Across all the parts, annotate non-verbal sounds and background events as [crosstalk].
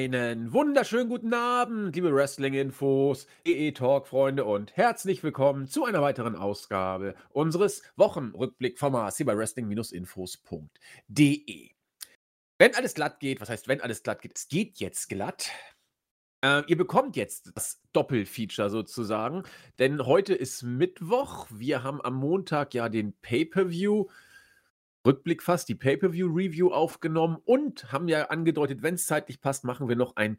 Einen wunderschönen guten Abend, liebe Wrestling-Infos, EE-Talk-Freunde und herzlich willkommen zu einer weiteren Ausgabe unseres Wochenrückblick-Formats hier bei Wrestling-Infos.de. Wenn alles glatt geht, was heißt, wenn alles glatt geht? Es geht jetzt glatt. Äh, ihr bekommt jetzt das Doppelfeature sozusagen, denn heute ist Mittwoch. Wir haben am Montag ja den Pay-Per-View. Rückblick fast, die Pay-Per-View-Review aufgenommen und haben ja angedeutet, wenn es zeitlich passt, machen wir noch einen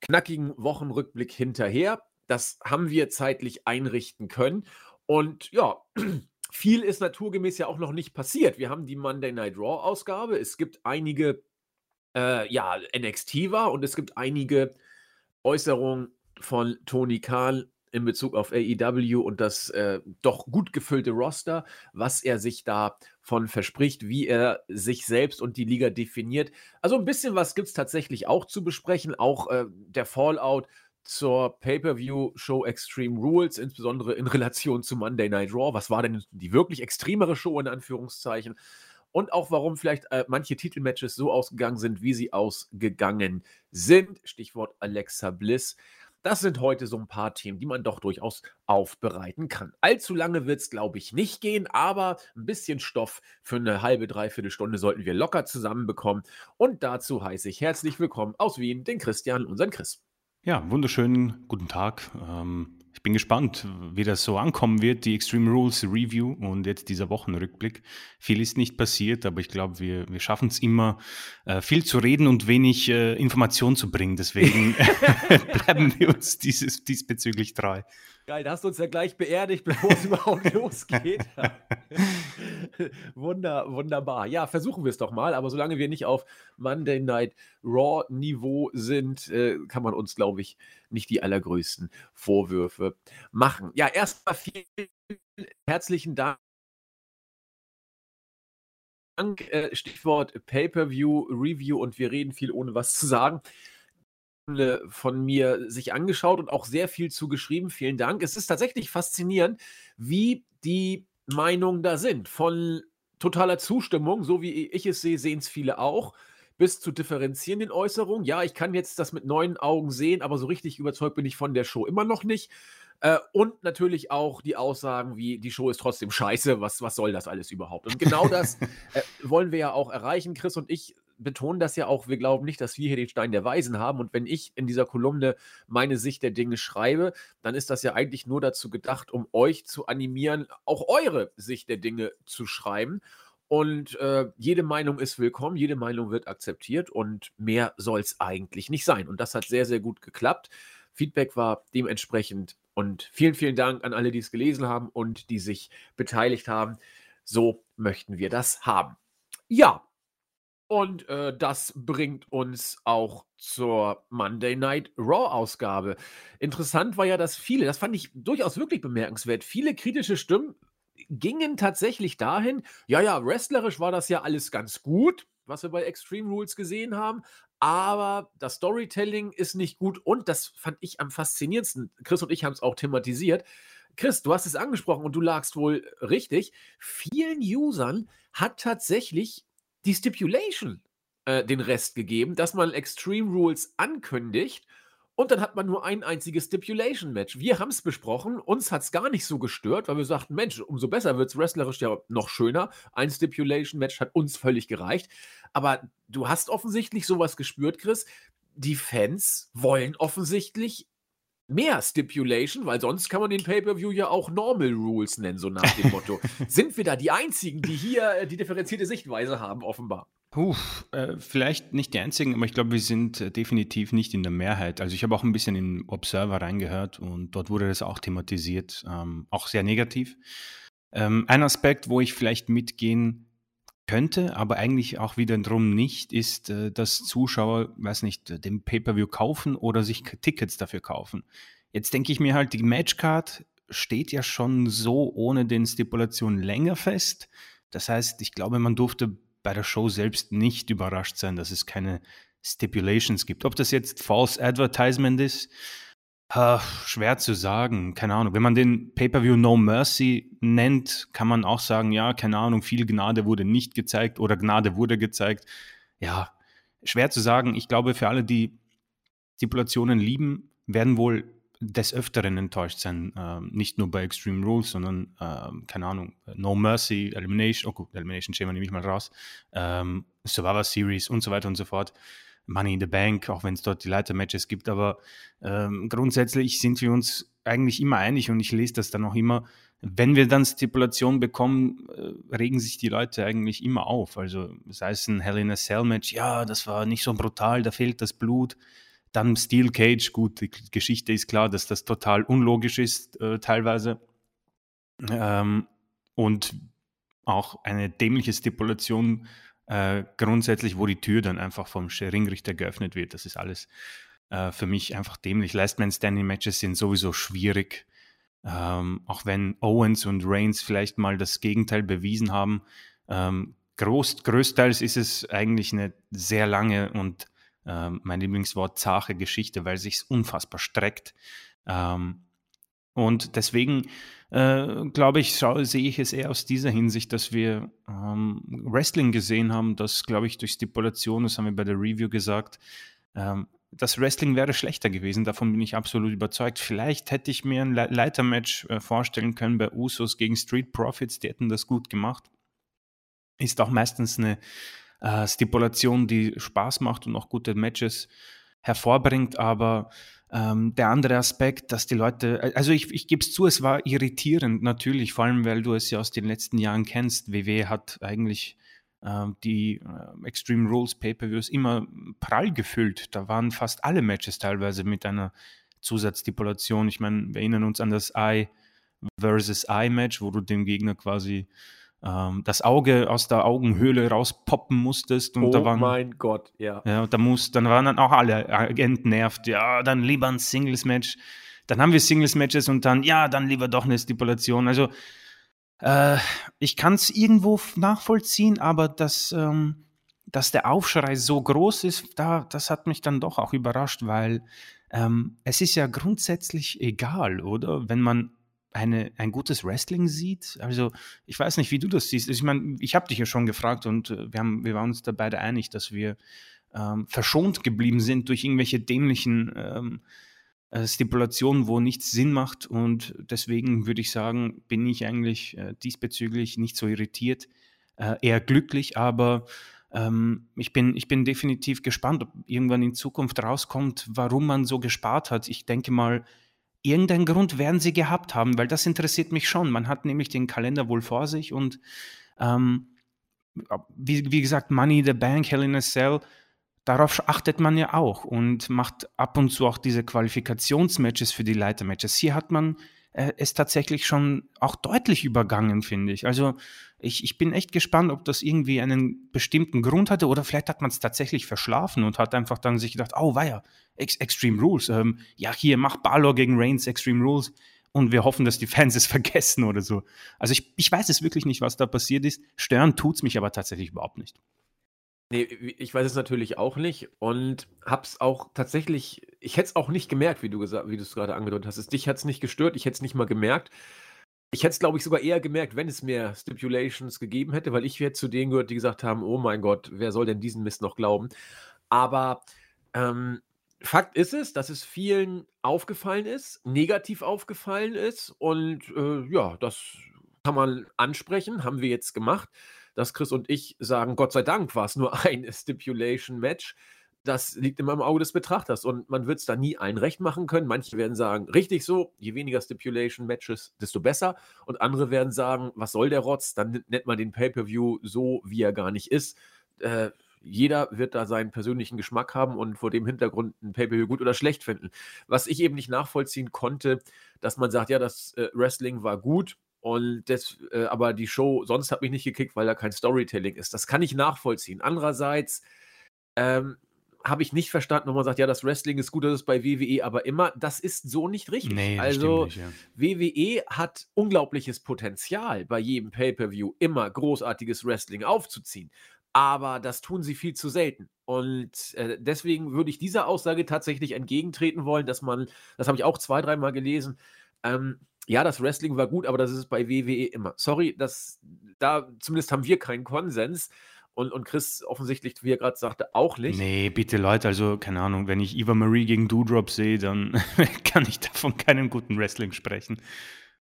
knackigen Wochenrückblick hinterher. Das haben wir zeitlich einrichten können. Und ja, [clears throat] viel ist naturgemäß ja auch noch nicht passiert. Wir haben die Monday Night Raw-Ausgabe. Es gibt einige, äh, ja, NXT war und es gibt einige Äußerungen von Tony Khan in Bezug auf AEW und das äh, doch gut gefüllte Roster, was er sich davon verspricht, wie er sich selbst und die Liga definiert. Also ein bisschen was gibt es tatsächlich auch zu besprechen, auch äh, der Fallout zur Pay-per-view-Show Extreme Rules, insbesondere in Relation zu Monday Night Raw. Was war denn die wirklich extremere Show in Anführungszeichen? Und auch warum vielleicht äh, manche Titelmatches so ausgegangen sind, wie sie ausgegangen sind. Stichwort Alexa Bliss. Das sind heute so ein paar Themen, die man doch durchaus aufbereiten kann. Allzu lange wird es, glaube ich, nicht gehen, aber ein bisschen Stoff für eine halbe, dreiviertel Stunde sollten wir locker zusammenbekommen. Und dazu heiße ich herzlich willkommen aus Wien den Christian, unseren Chris. Ja, wunderschönen guten Tag. Ähm, bin gespannt, wie das so ankommen wird, die Extreme Rules Review und jetzt dieser Wochenrückblick. Viel ist nicht passiert, aber ich glaube, wir, wir schaffen es immer, äh, viel zu reden und wenig äh, Information zu bringen. Deswegen [laughs] [laughs] bleiben wir uns dieses, diesbezüglich treu. Geil, da hast du uns ja gleich beerdigt, bevor es überhaupt [laughs] losgeht. [laughs] Wunder, wunderbar. Ja, versuchen wir es doch mal, aber solange wir nicht auf Monday Night Raw-Niveau sind, äh, kann man uns, glaube ich, nicht die allergrößten Vorwürfe machen. Ja, erstmal vielen herzlichen Dank. Äh, Stichwort Pay-per-View, Review und wir reden viel ohne was zu sagen von mir sich angeschaut und auch sehr viel zu geschrieben. Vielen Dank. Es ist tatsächlich faszinierend, wie die Meinungen da sind. Von totaler Zustimmung, so wie ich es sehe, sehen es viele auch, bis zu differenzierenden Äußerungen. Ja, ich kann jetzt das mit neuen Augen sehen, aber so richtig überzeugt bin ich von der Show immer noch nicht. Äh, und natürlich auch die Aussagen wie, die Show ist trotzdem scheiße, was, was soll das alles überhaupt? Und genau das [laughs] äh, wollen wir ja auch erreichen. Chris und ich betonen das ja auch, wir glauben nicht, dass wir hier den Stein der Weisen haben. Und wenn ich in dieser Kolumne meine Sicht der Dinge schreibe, dann ist das ja eigentlich nur dazu gedacht, um euch zu animieren, auch eure Sicht der Dinge zu schreiben. Und äh, jede Meinung ist willkommen, jede Meinung wird akzeptiert und mehr soll es eigentlich nicht sein. Und das hat sehr, sehr gut geklappt. Feedback war dementsprechend und vielen, vielen Dank an alle, die es gelesen haben und die sich beteiligt haben. So möchten wir das haben. Ja, und äh, das bringt uns auch zur Monday Night Raw-Ausgabe. Interessant war ja, dass viele, das fand ich durchaus wirklich bemerkenswert, viele kritische Stimmen gingen tatsächlich dahin, ja, ja, wrestlerisch war das ja alles ganz gut, was wir bei Extreme Rules gesehen haben, aber das Storytelling ist nicht gut und das fand ich am faszinierendsten. Chris und ich haben es auch thematisiert. Chris, du hast es angesprochen und du lagst wohl richtig. Vielen Usern hat tatsächlich die Stipulation äh, den Rest gegeben, dass man Extreme Rules ankündigt und dann hat man nur ein einziges Stipulation-Match. Wir haben es besprochen, uns hat es gar nicht so gestört, weil wir sagten, Mensch, umso besser wird es wrestlerisch ja noch schöner. Ein Stipulation-Match hat uns völlig gereicht. Aber du hast offensichtlich sowas gespürt, Chris. Die Fans wollen offensichtlich mehr Stipulation, weil sonst kann man den Pay-Per-View ja auch Normal Rules nennen, so nach dem Motto. [laughs] Sind wir da die Einzigen, die hier äh, die differenzierte Sichtweise haben, offenbar? Puh, äh, vielleicht nicht die einzigen, aber ich glaube, wir sind äh, definitiv nicht in der Mehrheit. Also ich habe auch ein bisschen in Observer reingehört und dort wurde das auch thematisiert, ähm, auch sehr negativ. Ähm, ein Aspekt, wo ich vielleicht mitgehen könnte, aber eigentlich auch wiederum nicht, ist, äh, dass Zuschauer, weiß nicht, den Pay-per-view kaufen oder sich Tickets dafür kaufen. Jetzt denke ich mir halt, die Matchcard steht ja schon so ohne den Stipulationen länger fest. Das heißt, ich glaube, man durfte bei der Show selbst nicht überrascht sein, dass es keine Stipulations gibt. Ob das jetzt False Advertisement ist, äh, schwer zu sagen. Keine Ahnung. Wenn man den Pay-per-view No Mercy nennt, kann man auch sagen, ja, keine Ahnung, viel Gnade wurde nicht gezeigt oder Gnade wurde gezeigt. Ja, schwer zu sagen. Ich glaube, für alle, die Stipulationen lieben, werden wohl des Öfteren enttäuscht sein. Ähm, nicht nur bei Extreme Rules, sondern, ähm, keine Ahnung, No Mercy, Elimination, oh gut, Elimination Chamber nehme ich mal raus, ähm, Survivor Series und so weiter und so fort. Money in the Bank, auch wenn es dort die Leitermatches gibt, aber ähm, grundsätzlich sind wir uns eigentlich immer einig und ich lese das dann auch immer, wenn wir dann Stipulationen bekommen, äh, regen sich die Leute eigentlich immer auf. Also sei es ein Hell in a Cell Match, ja, das war nicht so brutal, da fehlt das Blut. Dann Steel Cage, gut, die Geschichte ist klar, dass das total unlogisch ist äh, teilweise. Ähm, und auch eine dämliche Stipulation äh, grundsätzlich, wo die Tür dann einfach vom Ringrichter geöffnet wird. Das ist alles äh, für mich einfach dämlich. Last Man Standing Matches sind sowieso schwierig. Ähm, auch wenn Owens und Reigns vielleicht mal das Gegenteil bewiesen haben. Ähm, groß, größtenteils ist es eigentlich eine sehr lange und ähm, mein Lieblingswort zache Geschichte, weil sich unfassbar streckt. Ähm, und deswegen äh, glaube ich, sehe ich es eher aus dieser Hinsicht, dass wir ähm, Wrestling gesehen haben, das, glaube ich, durch Stipulation, das haben wir bei der Review gesagt, ähm, das Wrestling wäre schlechter gewesen, davon bin ich absolut überzeugt. Vielleicht hätte ich mir ein Le Leitermatch äh, vorstellen können bei Usos gegen Street Profits, die hätten das gut gemacht. Ist auch meistens eine äh, Stipulation, die Spaß macht und auch gute Matches hervorbringt, aber ähm, der andere Aspekt, dass die Leute, also ich, ich gebe es zu, es war irritierend natürlich, vor allem weil du es ja aus den letzten Jahren kennst. WW hat eigentlich äh, die äh, Extreme Rules Pay-per-Views immer prall gefüllt. Da waren fast alle Matches teilweise mit einer Zusatzstipulation. Ich meine, wir erinnern uns an das Eye versus Eye Match, wo du dem Gegner quasi ähm, das Auge aus der Augenhöhle rauspoppen musstest. Und oh da waren, mein Gott, ja. Ja, da muss, dann waren dann auch alle entnervt. Ja, dann lieber ein Singles-Match. Dann haben wir Singles-Matches und dann, ja, dann lieber doch eine Stipulation. Also, äh, ich kann es irgendwo nachvollziehen, aber dass, ähm, dass der Aufschrei so groß ist, da, das hat mich dann doch auch überrascht, weil ähm, es ist ja grundsätzlich egal, oder? Wenn man eine, ein gutes Wrestling sieht. Also ich weiß nicht, wie du das siehst. Ich meine, ich habe dich ja schon gefragt und äh, wir, haben, wir waren uns da beide einig, dass wir ähm, verschont geblieben sind durch irgendwelche dämlichen ähm, äh, Stipulationen, wo nichts Sinn macht. Und deswegen würde ich sagen, bin ich eigentlich äh, diesbezüglich nicht so irritiert, äh, eher glücklich, aber ähm, ich, bin, ich bin definitiv gespannt, ob irgendwann in Zukunft rauskommt, warum man so gespart hat. Ich denke mal, irgendeinen Grund werden sie gehabt haben, weil das interessiert mich schon. Man hat nämlich den Kalender wohl vor sich und ähm, wie, wie, gesagt, Money in the Bank, Hell in a Cell, darauf achtet man ja auch und macht ab und zu auch diese Qualifikationsmatches für die Leitermatches. Hier hat man äh, es tatsächlich schon auch deutlich übergangen, finde ich. Also ich, ich bin echt gespannt, ob das irgendwie einen bestimmten Grund hatte oder vielleicht hat man es tatsächlich verschlafen und hat einfach dann sich gedacht, oh weia, Ex Extreme Rules, ähm, ja hier, mach Balor gegen Reigns Extreme Rules und wir hoffen, dass die Fans es [laughs] vergessen oder so. Also ich, ich weiß es wirklich nicht, was da passiert ist. Stören tut es mich aber tatsächlich überhaupt nicht. Nee, ich weiß es natürlich auch nicht und hab's auch tatsächlich, ich hätte es auch nicht gemerkt, wie du gesagt, wie du es gerade angedeutet hast. Dich hat es nicht gestört, ich hätte es nicht mal gemerkt. Ich hätte es, glaube ich, sogar eher gemerkt, wenn es mehr Stipulations gegeben hätte, weil ich wäre zu denen gehört, die gesagt haben, oh mein Gott, wer soll denn diesen Mist noch glauben? Aber ähm, Fakt ist es, dass es vielen aufgefallen ist, negativ aufgefallen ist und äh, ja, das kann man ansprechen, haben wir jetzt gemacht dass Chris und ich sagen, Gott sei Dank war es nur [laughs] ein Stipulation-Match. Das liegt immer im Auge des Betrachters und man wird es da nie allen recht machen können. Manche werden sagen, richtig so, je weniger Stipulation-Matches, desto besser. Und andere werden sagen, was soll der Rotz? Dann nennt man den Pay-Per-View so, wie er gar nicht ist. Äh, jeder wird da seinen persönlichen Geschmack haben und vor dem Hintergrund ein Pay-Per-View gut oder schlecht finden. Was ich eben nicht nachvollziehen konnte, dass man sagt, ja, das äh, Wrestling war gut, und das, äh, aber die Show sonst hat mich nicht gekickt, weil da kein Storytelling ist. Das kann ich nachvollziehen. Andererseits ähm, habe ich nicht verstanden, wenn man sagt, ja, das Wrestling ist gut, das ist bei WWE, aber immer, das ist so nicht richtig. Nee, also nicht, ja. WWE hat unglaubliches Potenzial, bei jedem Pay-per-View immer großartiges Wrestling aufzuziehen. Aber das tun sie viel zu selten. Und äh, deswegen würde ich dieser Aussage tatsächlich entgegentreten wollen, dass man, das habe ich auch zwei, dreimal gelesen, ähm, ja, das Wrestling war gut, aber das ist bei WWE immer. Sorry, das, da zumindest haben wir keinen Konsens. Und, und Chris offensichtlich, wie er gerade sagte, auch nicht. Nee, bitte Leute, also keine Ahnung, wenn ich Eva Marie gegen Doudrop sehe, dann [laughs] kann ich davon keinen guten Wrestling sprechen.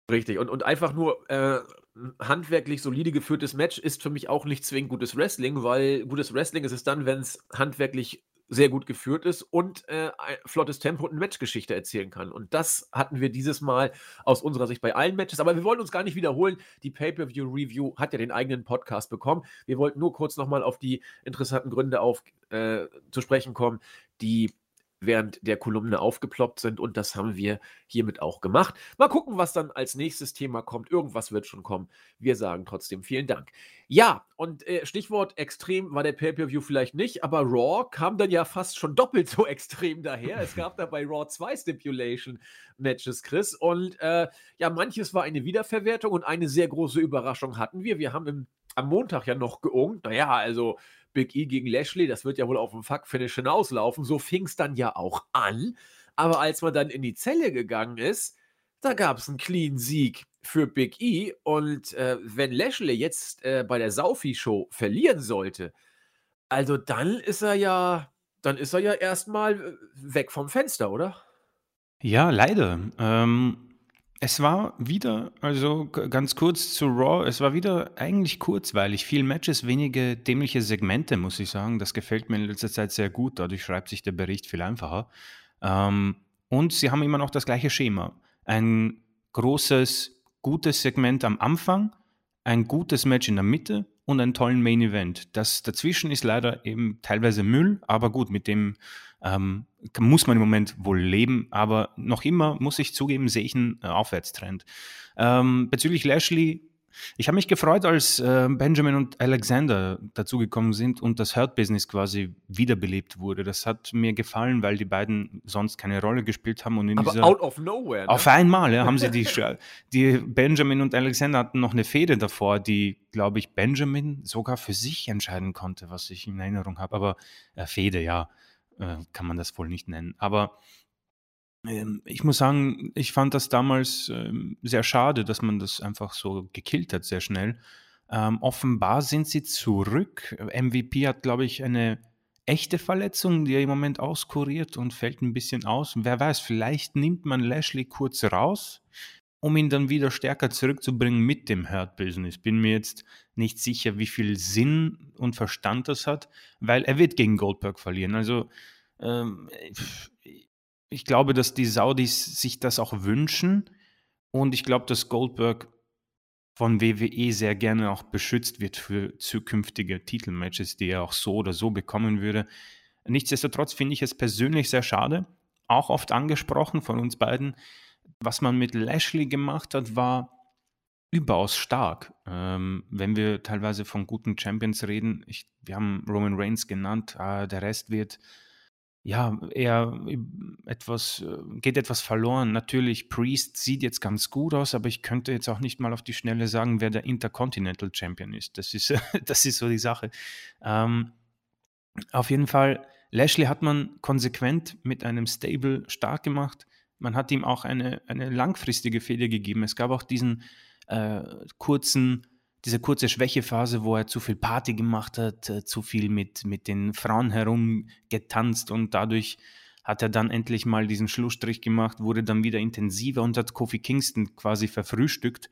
Richtig. Und, und einfach nur äh, handwerklich solide geführtes Match ist für mich auch nicht zwingend gutes Wrestling, weil gutes Wrestling ist es dann, wenn es handwerklich sehr gut geführt ist und äh, ein flottes Tempo und eine Matchgeschichte erzählen kann. Und das hatten wir dieses Mal aus unserer Sicht bei allen Matches. Aber wir wollen uns gar nicht wiederholen. Die Pay-Per-View-Review hat ja den eigenen Podcast bekommen. Wir wollten nur kurz nochmal auf die interessanten Gründe auf, äh, zu sprechen kommen, die während der Kolumne aufgeploppt sind und das haben wir hiermit auch gemacht. Mal gucken, was dann als nächstes Thema kommt. Irgendwas wird schon kommen. Wir sagen trotzdem vielen Dank. Ja, und äh, Stichwort extrem war der Pay-Per-View vielleicht nicht, aber Raw kam dann ja fast schon doppelt so [laughs] extrem daher. Es gab da bei Raw zwei Stipulation-Matches, Chris. Und äh, ja, manches war eine Wiederverwertung und eine sehr große Überraschung hatten wir. Wir haben im, am Montag ja noch geungt. Naja, also Big E gegen Lashley, das wird ja wohl auf dem Fuck-Finish hinauslaufen. So fing es dann ja auch an. Aber als man dann in die Zelle gegangen ist, da gab es einen clean Sieg für Big E. Und äh, wenn Lashley jetzt äh, bei der Saufi-Show verlieren sollte, also dann ist er ja, dann ist er ja erstmal äh, weg vom Fenster, oder? Ja, leider. Ähm, es war wieder, also ganz kurz zu Raw, es war wieder eigentlich kurzweilig. Viel Matches, wenige dämliche Segmente, muss ich sagen. Das gefällt mir in letzter Zeit sehr gut. Dadurch schreibt sich der Bericht viel einfacher. Ähm, und sie haben immer noch das gleiche Schema. Ein großes, gutes Segment am Anfang, ein gutes Match in der Mitte und einen tollen Main Event. Das dazwischen ist leider eben teilweise Müll, aber gut, mit dem ähm, muss man im Moment wohl leben, aber noch immer, muss ich zugeben, sehe ich einen äh, Aufwärtstrend. Ähm, bezüglich Lashley, ich habe mich gefreut, als äh, Benjamin und Alexander dazugekommen sind und das Hurt-Business quasi wiederbelebt wurde. Das hat mir gefallen, weil die beiden sonst keine Rolle gespielt haben. Und in Aber dieser, out of nowhere. Ne? Auf einmal ja, haben sie die, [laughs] die Benjamin und Alexander hatten noch eine Fehde davor, die, glaube ich, Benjamin sogar für sich entscheiden konnte, was ich in Erinnerung habe. Aber äh, Fehde, ja äh, kann man das wohl nicht nennen. Aber ähm, ich muss sagen, ich fand das damals ähm, sehr schade, dass man das einfach so gekillt hat, sehr schnell. Ähm, offenbar sind sie zurück. MVP hat, glaube ich, eine echte Verletzung, die er im Moment auskuriert und fällt ein bisschen aus. wer weiß, vielleicht nimmt man Lashley kurz raus, um ihn dann wieder stärker zurückzubringen mit dem Hurt Business. Bin mir jetzt nicht sicher, wie viel Sinn und Verstand das hat, weil er wird gegen Goldberg verlieren. Also ähm, ich glaube, dass die Saudis sich das auch wünschen und ich glaube, dass Goldberg von WWE sehr gerne auch beschützt wird für zukünftige Titelmatches, die er auch so oder so bekommen würde. Nichtsdestotrotz finde ich es persönlich sehr schade, auch oft angesprochen von uns beiden, was man mit Lashley gemacht hat, war überaus stark. Ähm, wenn wir teilweise von guten Champions reden, ich, wir haben Roman Reigns genannt, äh, der Rest wird ja eher etwas, äh, geht etwas verloren. Natürlich, Priest sieht jetzt ganz gut aus, aber ich könnte jetzt auch nicht mal auf die Schnelle sagen, wer der Intercontinental Champion ist. Das ist, [laughs] das ist so die Sache. Ähm, auf jeden Fall, Lashley hat man konsequent mit einem Stable stark gemacht man hat ihm auch eine, eine langfristige Fehde gegeben. Es gab auch diesen äh, kurzen, diese kurze Schwächephase, wo er zu viel Party gemacht hat, äh, zu viel mit, mit den Frauen herumgetanzt und dadurch hat er dann endlich mal diesen Schlussstrich gemacht, wurde dann wieder intensiver und hat Kofi Kingston quasi verfrühstückt.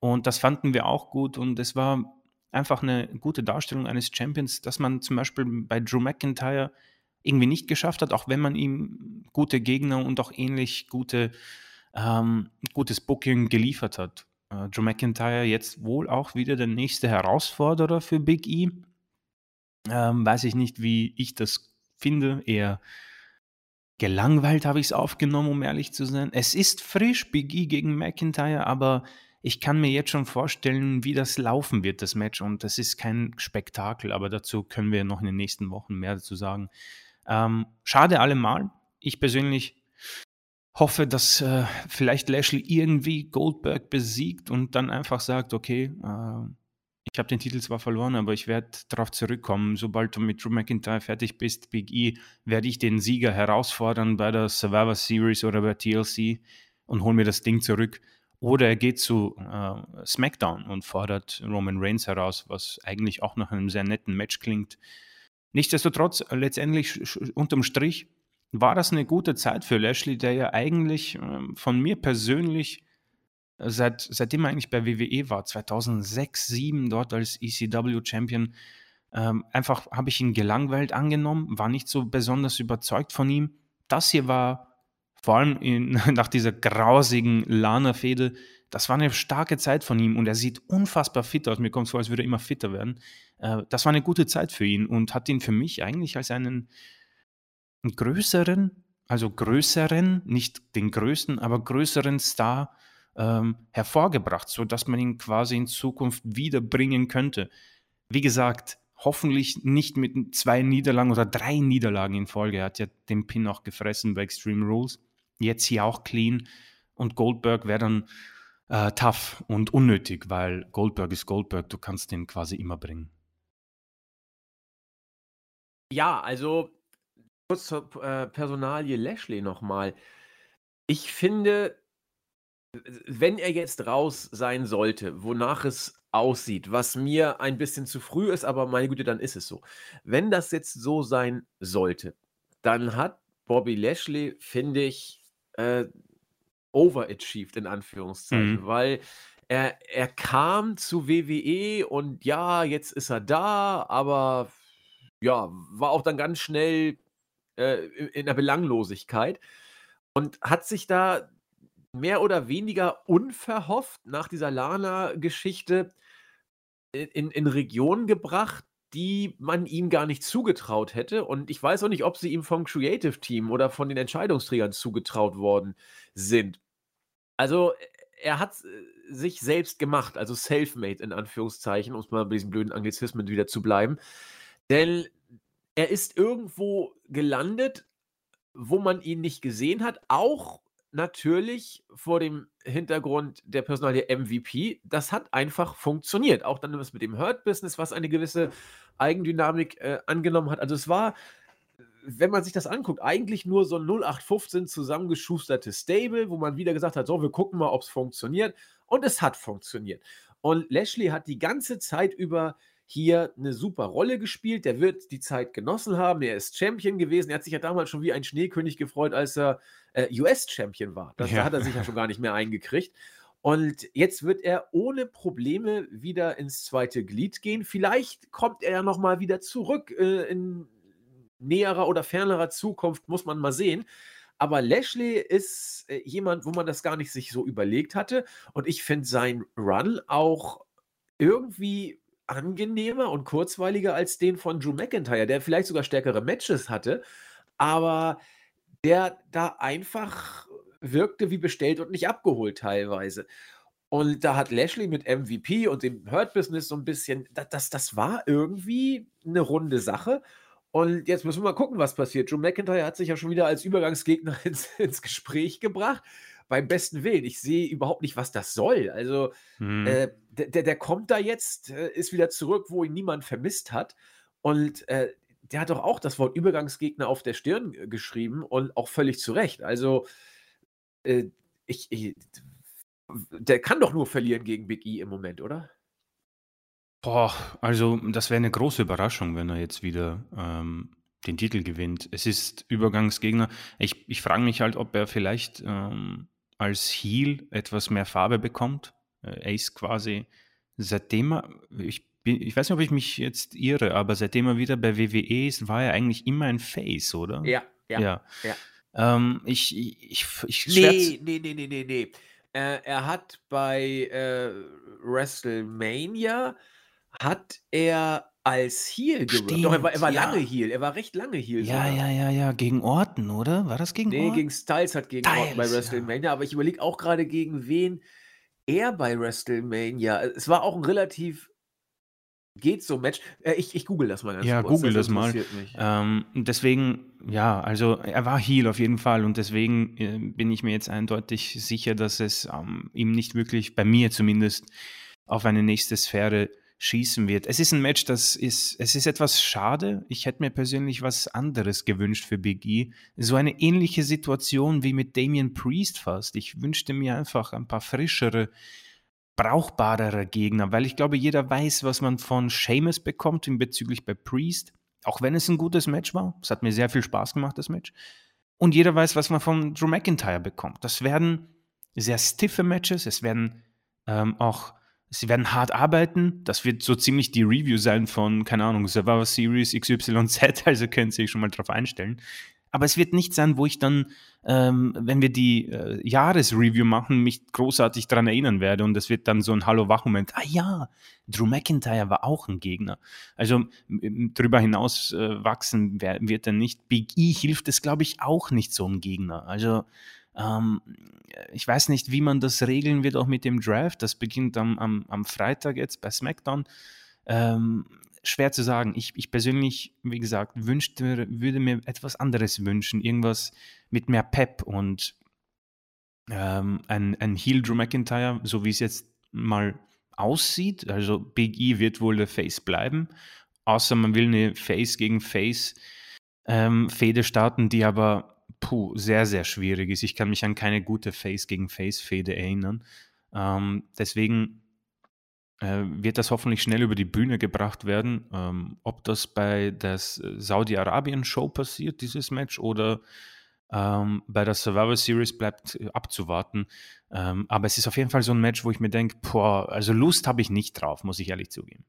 Und das fanden wir auch gut und es war einfach eine gute Darstellung eines Champions, dass man zum Beispiel bei Drew McIntyre irgendwie nicht geschafft hat, auch wenn man ihm gute Gegner und auch ähnlich gute, ähm, gutes Booking geliefert hat. Äh, Joe McIntyre jetzt wohl auch wieder der nächste Herausforderer für Big E. Ähm, weiß ich nicht, wie ich das finde. Eher gelangweilt habe ich es aufgenommen, um ehrlich zu sein. Es ist frisch, Big E gegen McIntyre, aber ich kann mir jetzt schon vorstellen, wie das laufen wird, das Match. Und das ist kein Spektakel, aber dazu können wir noch in den nächsten Wochen mehr dazu sagen. Ähm, schade allemal. Ich persönlich hoffe, dass äh, vielleicht Lashley irgendwie Goldberg besiegt und dann einfach sagt, okay, äh, ich habe den Titel zwar verloren, aber ich werde darauf zurückkommen. Sobald du mit Drew McIntyre fertig bist, Big E, werde ich den Sieger herausfordern bei der Survivor Series oder bei TLC und hole mir das Ding zurück. oder er geht zu äh, SmackDown und fordert Roman Reigns heraus, was eigentlich auch nach einem sehr netten Match klingt. Nichtsdestotrotz, letztendlich unterm Strich war das eine gute Zeit für Lashley, der ja eigentlich äh, von mir persönlich seit, seitdem er eigentlich bei WWE war, 2006, 2007 dort als ECW Champion, ähm, einfach habe ich ihn gelangweilt angenommen, war nicht so besonders überzeugt von ihm. Das hier war vor allem in, [laughs] nach dieser grausigen Lana-Fehde, das war eine starke Zeit von ihm und er sieht unfassbar fit aus. Mir kommt es vor, als würde er immer fitter werden. Äh, das war eine gute Zeit für ihn und hat ihn für mich eigentlich als einen, größeren, also größeren, nicht den größten, aber größeren Star ähm, hervorgebracht, sodass man ihn quasi in Zukunft wiederbringen könnte. Wie gesagt, hoffentlich nicht mit zwei Niederlagen oder drei Niederlagen in Folge. Er hat ja den Pin auch gefressen bei Extreme Rules jetzt hier auch clean und Goldberg wäre dann äh, tough und unnötig, weil Goldberg ist Goldberg, du kannst den quasi immer bringen. Ja, also kurz zur äh, Personalie Lashley nochmal. Ich finde, wenn er jetzt raus sein sollte, wonach es aussieht, was mir ein bisschen zu früh ist, aber meine Güte, dann ist es so. Wenn das jetzt so sein sollte, dann hat Bobby Lashley, finde ich, äh, overachieved, in Anführungszeichen, mhm. weil er, er kam zu WWE und ja, jetzt ist er da, aber ja, war auch dann ganz schnell äh, in der Belanglosigkeit und hat sich da mehr oder weniger unverhofft nach dieser Lana-Geschichte in, in Regionen gebracht, die man ihm gar nicht zugetraut hätte. Und ich weiß auch nicht, ob sie ihm vom Creative Team oder von den Entscheidungsträgern zugetraut worden sind. Also er hat äh, sich selbst gemacht, also self-made in Anführungszeichen, um es mal bei diesen blöden Anglizismen wieder zu bleiben. Denn er ist irgendwo gelandet, wo man ihn nicht gesehen hat, auch natürlich vor dem Hintergrund der Personalie MVP, das hat einfach funktioniert. Auch dann was mit dem Hurt-Business, was eine gewisse Eigendynamik äh, angenommen hat. Also es war, wenn man sich das anguckt, eigentlich nur so ein 0815 zusammengeschustertes Stable, wo man wieder gesagt hat, so, wir gucken mal, ob es funktioniert. Und es hat funktioniert. Und Lashley hat die ganze Zeit über hier eine super Rolle gespielt. Der wird die Zeit genossen haben. Er ist Champion gewesen. Er hat sich ja damals schon wie ein Schneekönig gefreut, als er äh, US-Champion war. Das, ja. Da hat er sich ja schon gar nicht mehr eingekriegt. Und jetzt wird er ohne Probleme wieder ins zweite Glied gehen. Vielleicht kommt er ja nochmal wieder zurück äh, in näherer oder fernerer Zukunft, muss man mal sehen. Aber Lashley ist äh, jemand, wo man das gar nicht sich so überlegt hatte. Und ich finde sein Run auch irgendwie angenehmer und kurzweiliger als den von Drew McIntyre, der vielleicht sogar stärkere Matches hatte, aber der da einfach wirkte wie bestellt und nicht abgeholt teilweise. Und da hat Lashley mit MVP und dem Hurt Business so ein bisschen, das, das war irgendwie eine runde Sache. Und jetzt müssen wir mal gucken, was passiert. Drew McIntyre hat sich ja schon wieder als Übergangsgegner [laughs] ins, ins Gespräch gebracht beim besten Willen. Ich sehe überhaupt nicht, was das soll. Also, mhm. äh, der, der kommt da jetzt, äh, ist wieder zurück, wo ihn niemand vermisst hat. Und äh, der hat doch auch das Wort Übergangsgegner auf der Stirn geschrieben und auch völlig zu Recht. Also, äh, ich, ich, der kann doch nur verlieren gegen Big E im Moment, oder? Boah, also das wäre eine große Überraschung, wenn er jetzt wieder ähm, den Titel gewinnt. Es ist Übergangsgegner. Ich, ich frage mich halt, ob er vielleicht ähm, als Heel etwas mehr Farbe bekommt. Äh, ist quasi, seitdem er, ich, bin, ich weiß nicht, ob ich mich jetzt irre, aber seitdem er wieder bei WWE ist, war er eigentlich immer ein Face, oder? Ja, ja. ja. ja. Ähm, ich, ich, ich, nee, nee, nee, nee, nee, nee. Äh, er hat bei äh, WrestleMania hat er als Heel gewirkt. Doch, er war, er war ja. lange Heel. Er war recht lange Heel. Ja, sogar. ja, ja, ja. Gegen Orton, oder? War das gegen nee, Orton? Nee, gegen Styles hat gegen Styles, Orton bei WrestleMania. Ja. Aber ich überlege auch gerade, gegen wen er bei WrestleMania. Es war auch ein relativ geht so Match. Äh, ich, ich google das mal ganz ja, kurz. Ja, google das, das mal. Ähm, deswegen, ja, also er war Heel auf jeden Fall und deswegen äh, bin ich mir jetzt eindeutig sicher, dass es ähm, ihm nicht wirklich, bei mir zumindest, auf eine nächste Sphäre schießen wird. Es ist ein Match, das ist, es ist etwas schade. Ich hätte mir persönlich was anderes gewünscht für Big E. So eine ähnliche Situation wie mit Damian Priest fast. Ich wünschte mir einfach ein paar frischere, brauchbarere Gegner, weil ich glaube, jeder weiß, was man von Seamus bekommt bezüglich bei Priest. Auch wenn es ein gutes Match war. Es hat mir sehr viel Spaß gemacht, das Match. Und jeder weiß, was man von Drew McIntyre bekommt. Das werden sehr stiffe Matches. Es werden ähm, auch, sie werden hart arbeiten. Das wird so ziemlich die Review sein von, keine Ahnung, Survivor Series XYZ. [laughs] Also können Sie sich schon mal drauf einstellen. Aber es wird nicht sein, wo ich dann, ähm, wenn wir die äh, Jahresreview machen, mich großartig daran erinnern werde und es wird dann so ein Hallo-Wach-Moment. Ah ja, Drew McIntyre war auch ein Gegner. Also darüber hinaus äh, wachsen wird er nicht. Big E hilft es, glaube ich, auch nicht so ein Gegner. Also ähm, ich weiß nicht, wie man das regeln wird, auch mit dem Draft. Das beginnt am, am, am Freitag jetzt bei SmackDown. Ähm, schwer zu sagen. Ich, ich persönlich, wie gesagt, wünschte, würde mir etwas anderes wünschen. Irgendwas mit mehr Pep und ähm, ein, ein Heel Drew McIntyre, so wie es jetzt mal aussieht. Also Big E wird wohl der Face bleiben, außer man will eine Face gegen Face ähm, Fehde starten, die aber puh, sehr, sehr schwierig ist. Ich kann mich an keine gute Face gegen Face Fehde erinnern. Ähm, deswegen äh, wird das hoffentlich schnell über die Bühne gebracht werden. Ähm, ob das bei der Saudi-Arabien-Show passiert, dieses Match, oder ähm, bei der Survivor Series bleibt äh, abzuwarten. Ähm, aber es ist auf jeden Fall so ein Match, wo ich mir denke, boah, also Lust habe ich nicht drauf, muss ich ehrlich zugeben.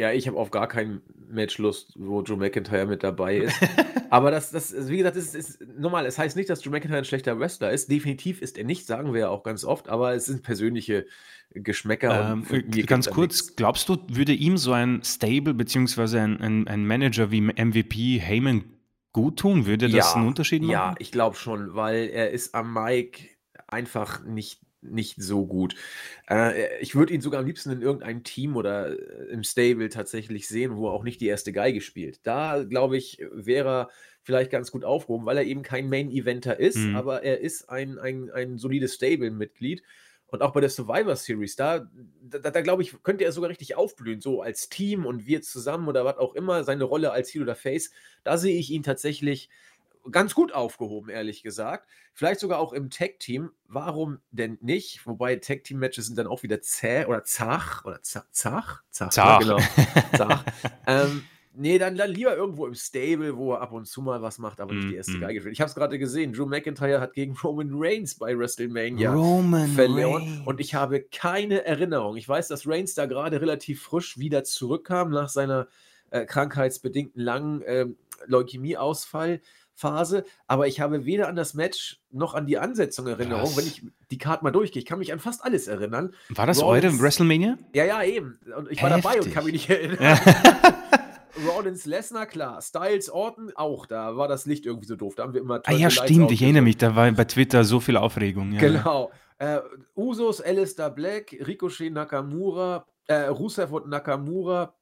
Ja, ich habe auf gar kein Match Lust, wo Drew McIntyre mit dabei ist. [laughs] Aber das, das, wie gesagt, ist, ist normal. Es heißt nicht, dass Drew McIntyre ein schlechter Wrestler ist. Definitiv ist er nicht, sagen wir ja auch ganz oft, aber es sind persönliche Geschmäcker. Ähm, ganz kurz, nichts. glaubst du, würde ihm so ein Stable beziehungsweise ein, ein, ein Manager wie MVP Heyman gut tun? Würde das ja, einen Unterschied machen? Ja, ich glaube schon, weil er ist am Mike einfach nicht nicht so gut. Äh, ich würde ihn sogar am liebsten in irgendeinem Team oder äh, im Stable tatsächlich sehen, wo er auch nicht die erste Geige spielt. Da, glaube ich, wäre er vielleicht ganz gut aufgehoben, weil er eben kein Main-Eventer ist, mhm. aber er ist ein, ein, ein solides Stable-Mitglied. Und auch bei der Survivor Series, da, da, da glaube ich, könnte er sogar richtig aufblühen, so als Team und wir zusammen oder was auch immer, seine Rolle als Heel oder Face. Da sehe ich ihn tatsächlich ganz gut aufgehoben, ehrlich gesagt. Vielleicht sogar auch im Tag-Team. Warum denn nicht? Wobei Tag-Team-Matches sind dann auch wieder zäh oder zach oder zach. Zach? Zach, zach. Ja, genau. [laughs] zach. ähm, nee, dann, dann lieber irgendwo im Stable, wo er ab und zu mal was macht, aber nicht die erste mm -hmm. Geige spielt. Ich habe es gerade gesehen. Drew McIntyre hat gegen Roman Reigns bei WrestleMania Roman verloren. Reigns. Und ich habe keine Erinnerung. Ich weiß, dass Reigns da gerade relativ frisch wieder zurückkam nach seiner äh, krankheitsbedingten langen äh, Leukämieausfall. Phase, aber ich habe weder an das Match noch an die Ansetzung Erinnerung, Krass. wenn ich die Karte mal durchgehe. Ich kann mich an fast alles erinnern. War das Rollins, eure WrestleMania? Ja, ja, eben. Und ich war Heftig. dabei und kann mich nicht erinnern. [laughs] Rollins, Lesnar, klar. Styles, Orton, auch. Da war das Licht irgendwie so doof. Da haben wir immer Ah ja, stimmt. Ich erinnere mich. Da war bei Twitter so viel Aufregung. Ja. Genau. Äh, Usos, Alistair Black, Ricochet, Nakamura, äh, Rusev und Nakamura,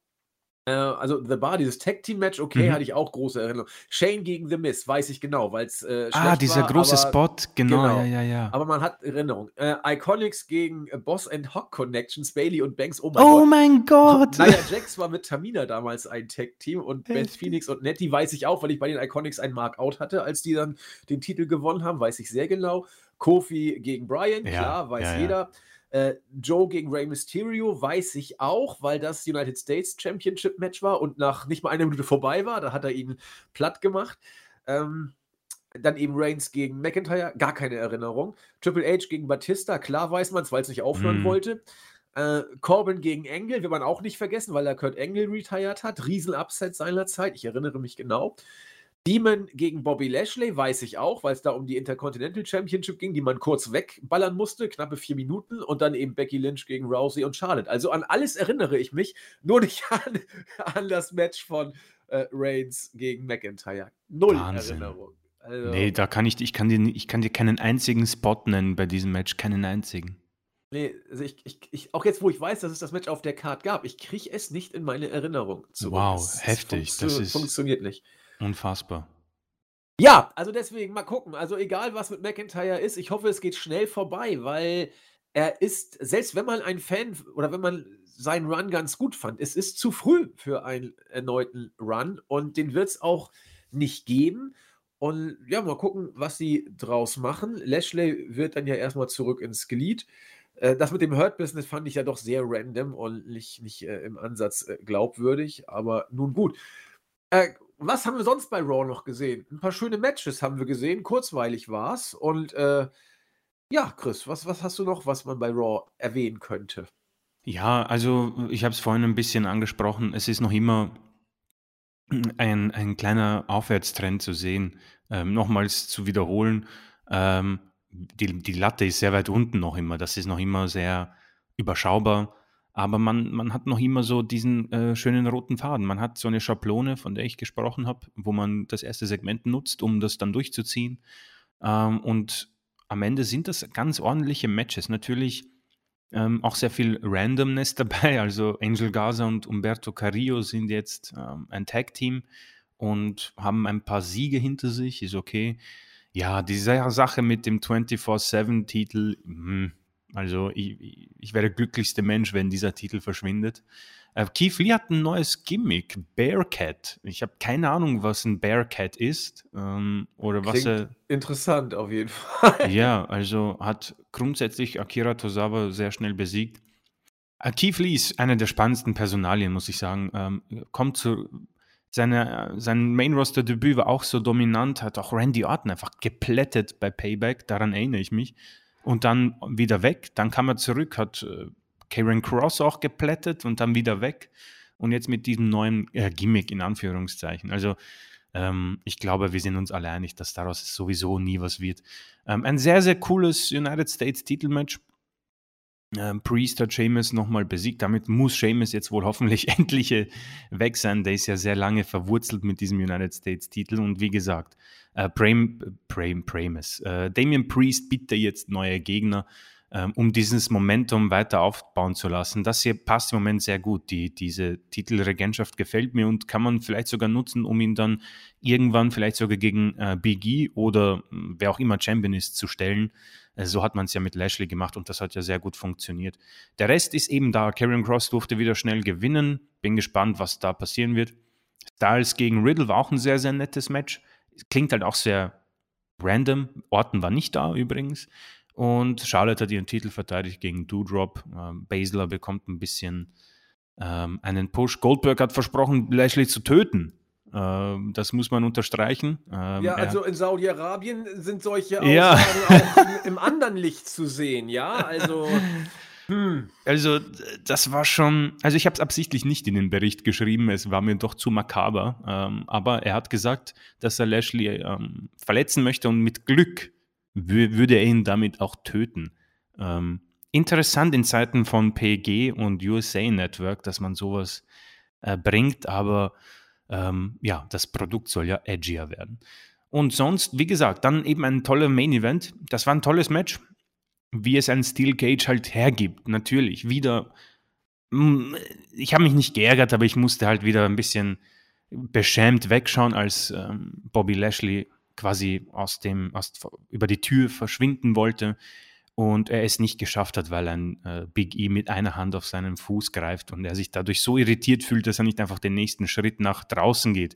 also The Bar, dieses Tag-Team-Match, okay, mhm. hatte ich auch große Erinnerungen. Shane gegen The Miz, weiß ich genau, weil es äh, Ah, dieser war, große Spot, genau, genau, ja, ja, ja. Aber man hat Erinnerung. Äh, Iconics gegen äh, Boss and Hock Connections, Bailey und Banks, oh mein oh Gott. Mein Gott! Naja, Jax war mit Tamina damals ein Tag-Team und Beth Phoenix und Nettie weiß ich auch, weil ich bei den Iconics ein Markout hatte, als die dann den Titel gewonnen haben, weiß ich sehr genau. Kofi gegen Brian, ja, klar, weiß ja, jeder. Äh, Joe gegen Rey Mysterio weiß ich auch, weil das United States Championship Match war und nach nicht mal einer Minute vorbei war. Da hat er ihn platt gemacht. Ähm, dann eben Reigns gegen McIntyre, gar keine Erinnerung. Triple H gegen Batista, klar weiß man es, weil es nicht aufhören mm. wollte. Äh, Corbin gegen Engel, will man auch nicht vergessen, weil er Kurt Engel retired hat. Riesen-Upset seiner Zeit, ich erinnere mich genau. Demon gegen Bobby Lashley weiß ich auch, weil es da um die Intercontinental Championship ging, die man kurz wegballern musste, knappe vier Minuten, und dann eben Becky Lynch gegen Rousey und Charlotte. Also an alles erinnere ich mich, nur nicht [laughs] an, an das Match von äh, Reigns gegen McIntyre. Null Wahnsinn. Erinnerung. Also, nee, da kann ich, ich kann dir, ich kann dir keinen einzigen Spot nennen bei diesem Match, keinen einzigen. Nee, also ich, ich, ich, auch jetzt, wo ich weiß, dass es das Match auf der Card gab, ich kriege es nicht in meine Erinnerung. Zurück. Wow, heftig. das ist funktioniert nicht. Unfassbar. Ja, also deswegen mal gucken. Also egal, was mit McIntyre ist, ich hoffe, es geht schnell vorbei, weil er ist, selbst wenn man ein Fan oder wenn man seinen Run ganz gut fand, es ist zu früh für einen erneuten Run und den wird es auch nicht geben. Und ja, mal gucken, was sie draus machen. Lashley wird dann ja erstmal zurück ins Glied. Äh, das mit dem Hurt-Business fand ich ja doch sehr random und nicht, nicht äh, im Ansatz äh, glaubwürdig, aber nun gut. Äh, was haben wir sonst bei Raw noch gesehen? Ein paar schöne Matches haben wir gesehen, kurzweilig war es. Und äh, ja, Chris, was, was hast du noch, was man bei Raw erwähnen könnte? Ja, also ich habe es vorhin ein bisschen angesprochen. Es ist noch immer ein, ein kleiner Aufwärtstrend zu sehen. Ähm, nochmals zu wiederholen, ähm, die, die Latte ist sehr weit unten noch immer. Das ist noch immer sehr überschaubar. Aber man, man hat noch immer so diesen äh, schönen roten Faden. Man hat so eine Schablone, von der ich gesprochen habe, wo man das erste Segment nutzt, um das dann durchzuziehen. Ähm, und am Ende sind das ganz ordentliche Matches. Natürlich ähm, auch sehr viel Randomness [laughs] dabei. Also Angel Gaza und Umberto Carrillo sind jetzt ähm, ein Tag-Team und haben ein paar Siege hinter sich, ist okay. Ja, diese Sache mit dem 24-7-Titel, hm, also ich, ich wäre der glücklichste Mensch, wenn dieser Titel verschwindet. Äh, Keith Lee hat ein neues Gimmick, Bearcat. Ich habe keine Ahnung, was ein Bearcat ist ähm, oder Klingt was er. Interessant auf jeden Fall. Ja, also hat grundsätzlich Akira Tozawa sehr schnell besiegt. Äh, Keith Lee ist einer der spannendsten Personalien, muss ich sagen. Ähm, kommt zu seine, sein Main-Roster-Debüt war auch so dominant, hat auch Randy Orton einfach geplättet bei Payback, daran erinnere ich mich. Und dann wieder weg, dann kam er zurück, hat äh, Karen Cross auch geplättet und dann wieder weg. Und jetzt mit diesem neuen äh, Gimmick in Anführungszeichen. Also ähm, ich glaube, wir sind uns alle einig, dass daraus sowieso nie was wird. Ähm, ein sehr, sehr cooles United States Titelmatch. Ähm, Priest hat Seamus nochmal besiegt. Damit muss Seamus jetzt wohl hoffentlich endlich äh, weg sein. Der ist ja sehr lange verwurzelt mit diesem United States Titel. Und wie gesagt, äh, Pram, Pram, Pramus, äh, Damian Priest bitte jetzt neue Gegner. Ähm, um dieses Momentum weiter aufbauen zu lassen. Das hier passt im Moment sehr gut. Die, diese Titelregentschaft gefällt mir und kann man vielleicht sogar nutzen, um ihn dann irgendwann vielleicht sogar gegen äh, Big E oder hm, wer auch immer Champion ist zu stellen. Äh, so hat man es ja mit Lashley gemacht und das hat ja sehr gut funktioniert. Der Rest ist eben da. Karen Cross durfte wieder schnell gewinnen. Bin gespannt, was da passieren wird. Styles gegen Riddle war auch ein sehr, sehr nettes Match. Klingt halt auch sehr random. Orton war nicht da übrigens. Und Charlotte hat ihren Titel verteidigt gegen Doudrop. Ähm, Basler bekommt ein bisschen ähm, einen Push. Goldberg hat versprochen, Lashley zu töten. Ähm, das muss man unterstreichen. Ähm, ja, also in Saudi-Arabien sind solche [laughs] Aussagen ja. auch im, anderen Licht zu sehen, ja? Also. [laughs] Hm. Also, das war schon. Also, ich habe es absichtlich nicht in den Bericht geschrieben, es war mir doch zu makaber. Ähm, aber er hat gesagt, dass er Lashley ähm, verletzen möchte und mit Glück würde er ihn damit auch töten. Ähm, interessant in Zeiten von PG und USA Network, dass man sowas äh, bringt, aber ähm, ja, das Produkt soll ja edgier werden. Und sonst, wie gesagt, dann eben ein toller Main Event. Das war ein tolles Match, wie es ein Steel Cage halt hergibt. Natürlich, wieder. Mm, ich habe mich nicht geärgert, aber ich musste halt wieder ein bisschen beschämt wegschauen, als ähm, Bobby Lashley quasi aus dem, aus, über die Tür verschwinden wollte und er es nicht geschafft hat, weil ein äh, Big E mit einer Hand auf seinen Fuß greift und er sich dadurch so irritiert fühlt, dass er nicht einfach den nächsten Schritt nach draußen geht.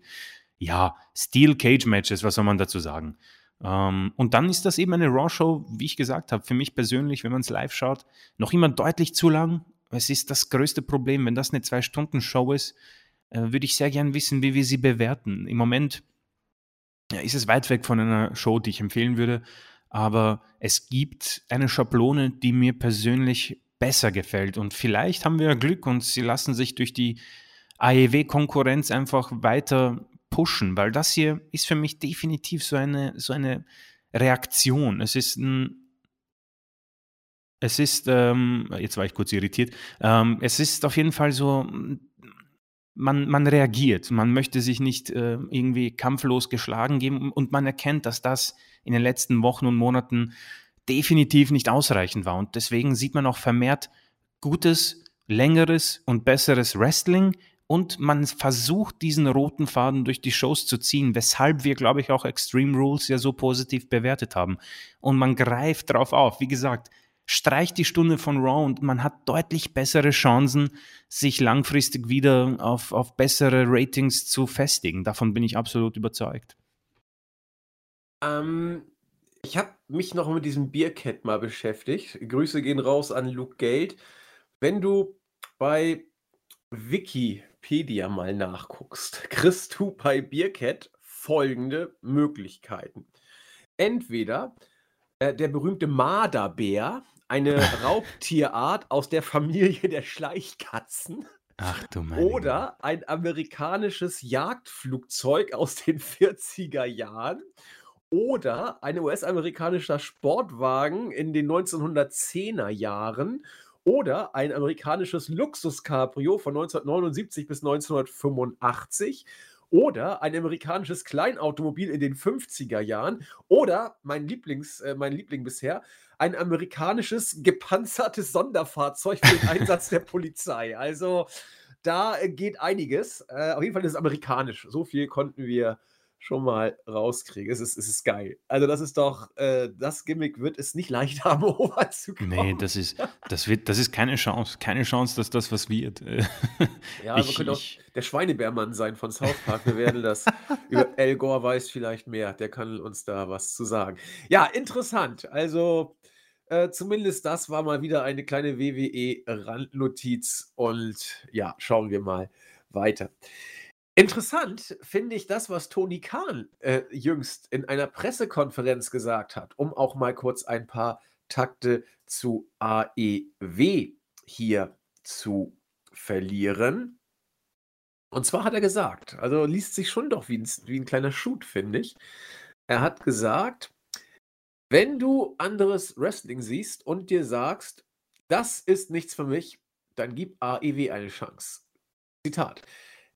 Ja, Steel Cage Matches, was soll man dazu sagen? Ähm, und dann ist das eben eine Raw-Show, wie ich gesagt habe, für mich persönlich, wenn man es live schaut, noch immer deutlich zu lang. Es ist das größte Problem, wenn das eine Zwei-Stunden-Show ist, äh, würde ich sehr gern wissen, wie wir sie bewerten. Im Moment ja, ist es weit weg von einer Show, die ich empfehlen würde. Aber es gibt eine Schablone, die mir persönlich besser gefällt. Und vielleicht haben wir Glück und sie lassen sich durch die AEW-Konkurrenz einfach weiter pushen, weil das hier ist für mich definitiv so eine, so eine Reaktion. Es ist ein es ist, ähm, jetzt war ich kurz irritiert, ähm, es ist auf jeden Fall so man, man reagiert, man möchte sich nicht äh, irgendwie kampflos geschlagen geben und man erkennt, dass das in den letzten Wochen und Monaten definitiv nicht ausreichend war. Und deswegen sieht man auch vermehrt gutes, längeres und besseres Wrestling und man versucht, diesen roten Faden durch die Shows zu ziehen, weshalb wir, glaube ich, auch Extreme Rules ja so positiv bewertet haben. Und man greift darauf auf. Wie gesagt, streicht die Stunde von Raw und man hat deutlich bessere Chancen, sich langfristig wieder auf, auf bessere Ratings zu festigen. Davon bin ich absolut überzeugt. Ähm, ich habe mich noch mit diesem Biercat mal beschäftigt. Grüße gehen raus an Luke Geld. Wenn du bei Wikipedia mal nachguckst, [laughs] kriegst du bei Biercat folgende Möglichkeiten. Entweder äh, der berühmte Marderbär, eine Raubtierart aus der Familie der Schleichkatzen. Ach du meine Oder ein amerikanisches Jagdflugzeug aus den 40er Jahren. Oder ein US-amerikanischer Sportwagen in den 1910er Jahren. Oder ein amerikanisches Luxus-Cabrio von 1979 bis 1985 oder ein amerikanisches Kleinautomobil in den 50er Jahren oder mein Lieblings, äh, mein Liebling bisher, ein amerikanisches gepanzertes Sonderfahrzeug für den Einsatz der Polizei. Also da äh, geht einiges. Äh, auf jeden Fall ist es amerikanisch. So viel konnten wir schon mal rauskriege. Es ist, es ist geil. Also, das ist doch, äh, das Gimmick wird es nicht leicht haben, Over zu kommen. Nee, das ist, das wird, das ist keine Chance. Keine Chance, dass das was wird. ja, [laughs] ich, man könnte auch der Schweinebärmann sein von South Park. Wir werden das [laughs] über El Gore weiß vielleicht mehr. Der kann uns da was zu sagen. Ja, interessant. Also, äh, zumindest das war mal wieder eine kleine WWE-Randnotiz. Und ja, schauen wir mal weiter. Interessant finde ich das, was Tony Khan äh, jüngst in einer Pressekonferenz gesagt hat, um auch mal kurz ein paar Takte zu AEW hier zu verlieren. Und zwar hat er gesagt, also liest sich schon doch wie ein, wie ein kleiner Shoot, finde ich. Er hat gesagt, wenn du anderes Wrestling siehst und dir sagst, das ist nichts für mich, dann gib AEW eine Chance. Zitat.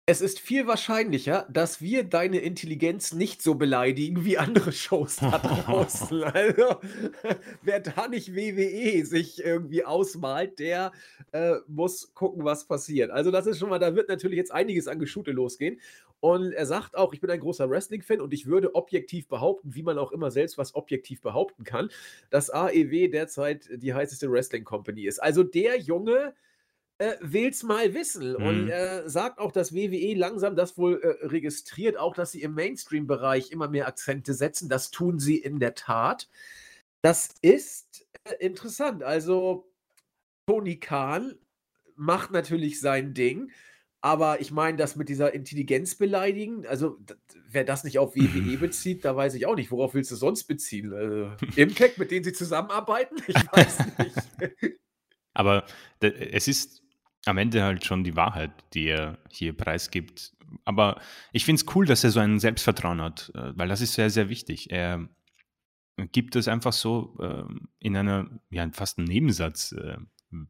Es ist viel wahrscheinlicher, dass wir deine Intelligenz nicht so beleidigen wie andere Shows da [laughs] draußen. Also, [laughs] wer da nicht WWE sich irgendwie ausmalt, der äh, muss gucken, was passiert. Also, das ist schon mal, da wird natürlich jetzt einiges an Geschute losgehen. Und er sagt auch, ich bin ein großer Wrestling-Fan und ich würde objektiv behaupten, wie man auch immer selbst was objektiv behaupten kann, dass AEW derzeit die heißeste Wrestling-Company ist. Also, der Junge äh, will's mal wissen. Mhm. Und äh, sagt auch, dass WWE langsam das wohl äh, registriert, auch dass sie im Mainstream-Bereich immer mehr Akzente setzen. Das tun sie in der Tat. Das ist äh, interessant. Also, Tony Khan macht natürlich sein Ding. Aber ich meine, das mit dieser Intelligenz beleidigen, also wer das nicht auf WWE [laughs] bezieht, da weiß ich auch nicht. Worauf willst du sonst beziehen? Also, Impact, mit denen sie zusammenarbeiten? Ich weiß [laughs] nicht. Aber es ist am Ende halt schon die Wahrheit, die er hier preisgibt. Aber ich finde es cool, dass er so ein Selbstvertrauen hat, äh, weil das ist sehr, sehr wichtig. Er gibt es einfach so äh, in einer, ja, fast einen Nebensatz äh,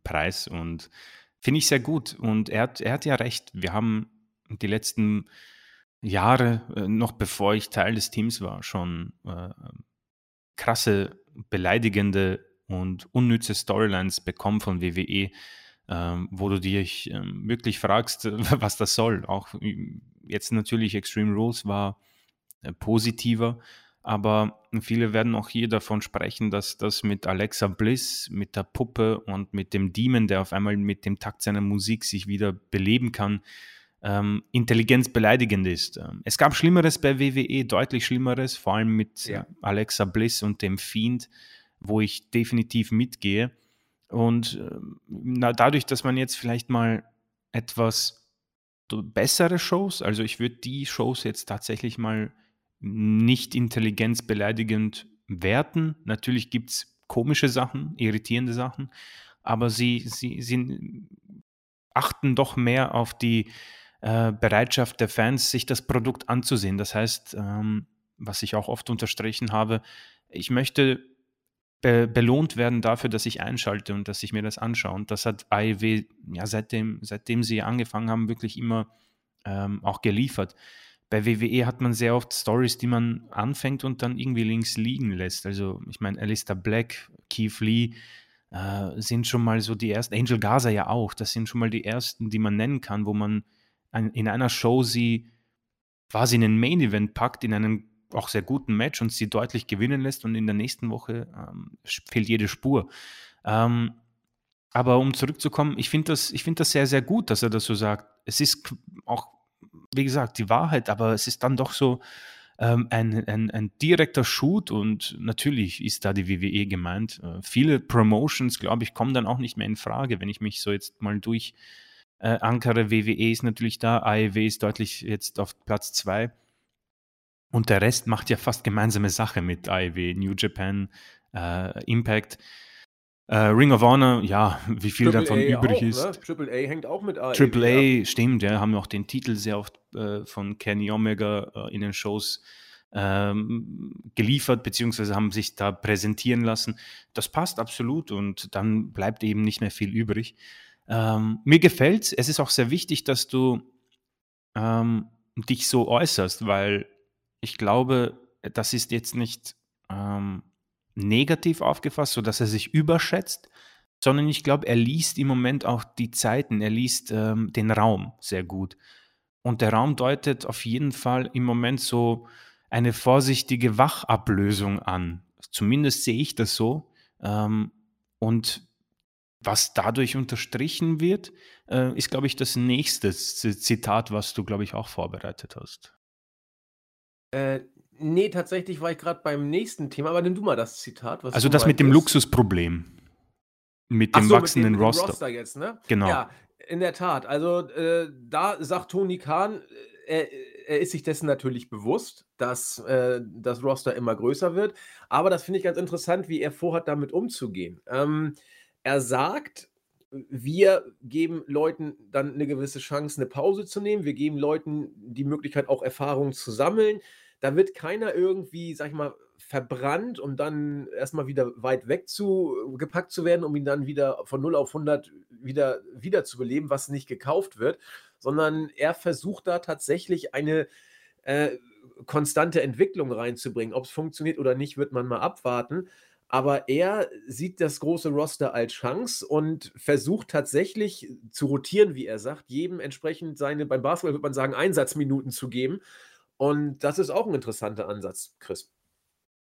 preis und finde ich sehr gut. Und er hat, er hat ja recht. Wir haben die letzten Jahre, äh, noch bevor ich Teil des Teams war, schon äh, krasse, beleidigende und unnütze Storylines bekommen von WWE ähm, wo du dich ähm, wirklich fragst, [laughs] was das soll. Auch jetzt natürlich Extreme Rules war äh, positiver, aber viele werden auch hier davon sprechen, dass das mit Alexa Bliss, mit der Puppe und mit dem Demon, der auf einmal mit dem Takt seiner Musik sich wieder beleben kann, ähm, Intelligenz beleidigend ist. Ähm, es gab Schlimmeres bei WWE, deutlich Schlimmeres, vor allem mit ja. Alexa Bliss und dem Fiend, wo ich definitiv mitgehe. Und äh, na, dadurch, dass man jetzt vielleicht mal etwas bessere Shows, also ich würde die Shows jetzt tatsächlich mal nicht intelligenzbeleidigend werten. Natürlich gibt es komische Sachen, irritierende Sachen, aber sie, sie, sie achten doch mehr auf die äh, Bereitschaft der Fans, sich das Produkt anzusehen. Das heißt, ähm, was ich auch oft unterstrichen habe, ich möchte be belohnt werden dafür, dass ich einschalte und dass ich mir das anschaue. Und das hat AEW ja seitdem, seitdem sie angefangen haben, wirklich immer ähm, auch geliefert. Bei WWE hat man sehr oft Stories, die man anfängt und dann irgendwie links liegen lässt. Also ich meine, Alistair Black, Keith Lee äh, sind schon mal so die ersten, Angel Gaza ja auch, das sind schon mal die ersten, die man nennen kann, wo man ein, in einer Show sie quasi in einen Main Event packt, in einen auch sehr guten Match und sie deutlich gewinnen lässt und in der nächsten Woche ähm, fehlt jede Spur. Ähm, aber um zurückzukommen, ich finde das, find das sehr, sehr gut, dass er das so sagt. Es ist auch, wie gesagt, die Wahrheit, aber es ist dann doch so ähm, ein, ein, ein direkter Shoot und natürlich ist da die WWE gemeint. Äh, viele Promotions, glaube ich, kommen dann auch nicht mehr in Frage, wenn ich mich so jetzt mal durch äh, ankere. WWE ist natürlich da, AEW ist deutlich jetzt auf Platz 2. Und der Rest macht ja fast gemeinsame Sache mit AEW, New Japan, äh, Impact. Äh, Ring of Honor, ja, wie viel Triple davon A übrig auch, ist. Ne? Triple A hängt auch mit AEW. Triple A, ja. stimmt, ja, haben auch den Titel sehr oft äh, von Kenny Omega äh, in den Shows ähm, geliefert, beziehungsweise haben sich da präsentieren lassen. Das passt absolut und dann bleibt eben nicht mehr viel übrig. Ähm, mir gefällt es, ist auch sehr wichtig, dass du ähm, dich so äußerst, weil ich glaube, das ist jetzt nicht ähm, negativ aufgefasst, sodass er sich überschätzt, sondern ich glaube, er liest im Moment auch die Zeiten, er liest ähm, den Raum sehr gut. Und der Raum deutet auf jeden Fall im Moment so eine vorsichtige Wachablösung an. Zumindest sehe ich das so. Ähm, und was dadurch unterstrichen wird, äh, ist, glaube ich, das nächste Zitat, was du, glaube ich, auch vorbereitet hast. Äh, Nee, tatsächlich war ich gerade beim nächsten Thema, aber nimm du mal das Zitat. also das mit dem Luxusproblem. Mit dem so, wachsenden mit dem, Roster. Roster. jetzt, ne? Genau. Ja, in der Tat. Also äh, da sagt Tony Khan, äh, er, er, ist sich dessen natürlich bewusst, dass äh, das Roster immer größer wird. Aber das finde ich ganz interessant, wie er vorhat, damit umzugehen. Ähm, er sagt, wir geben Leuten dann eine gewisse Chance, eine Pause zu nehmen. Wir geben Leuten die Möglichkeit, auch Erfahrungen zu sammeln. Da wird keiner irgendwie, sag ich mal, verbrannt, um dann erstmal wieder weit weg zu gepackt zu werden, um ihn dann wieder von 0 auf 100 wieder, wieder zu beleben, was nicht gekauft wird, sondern er versucht da tatsächlich eine äh, konstante Entwicklung reinzubringen. Ob es funktioniert oder nicht, wird man mal abwarten. Aber er sieht das große Roster als Chance und versucht tatsächlich zu rotieren, wie er sagt, jedem entsprechend seine, beim Basketball würde man sagen, Einsatzminuten zu geben und das ist auch ein interessanter Ansatz, Chris.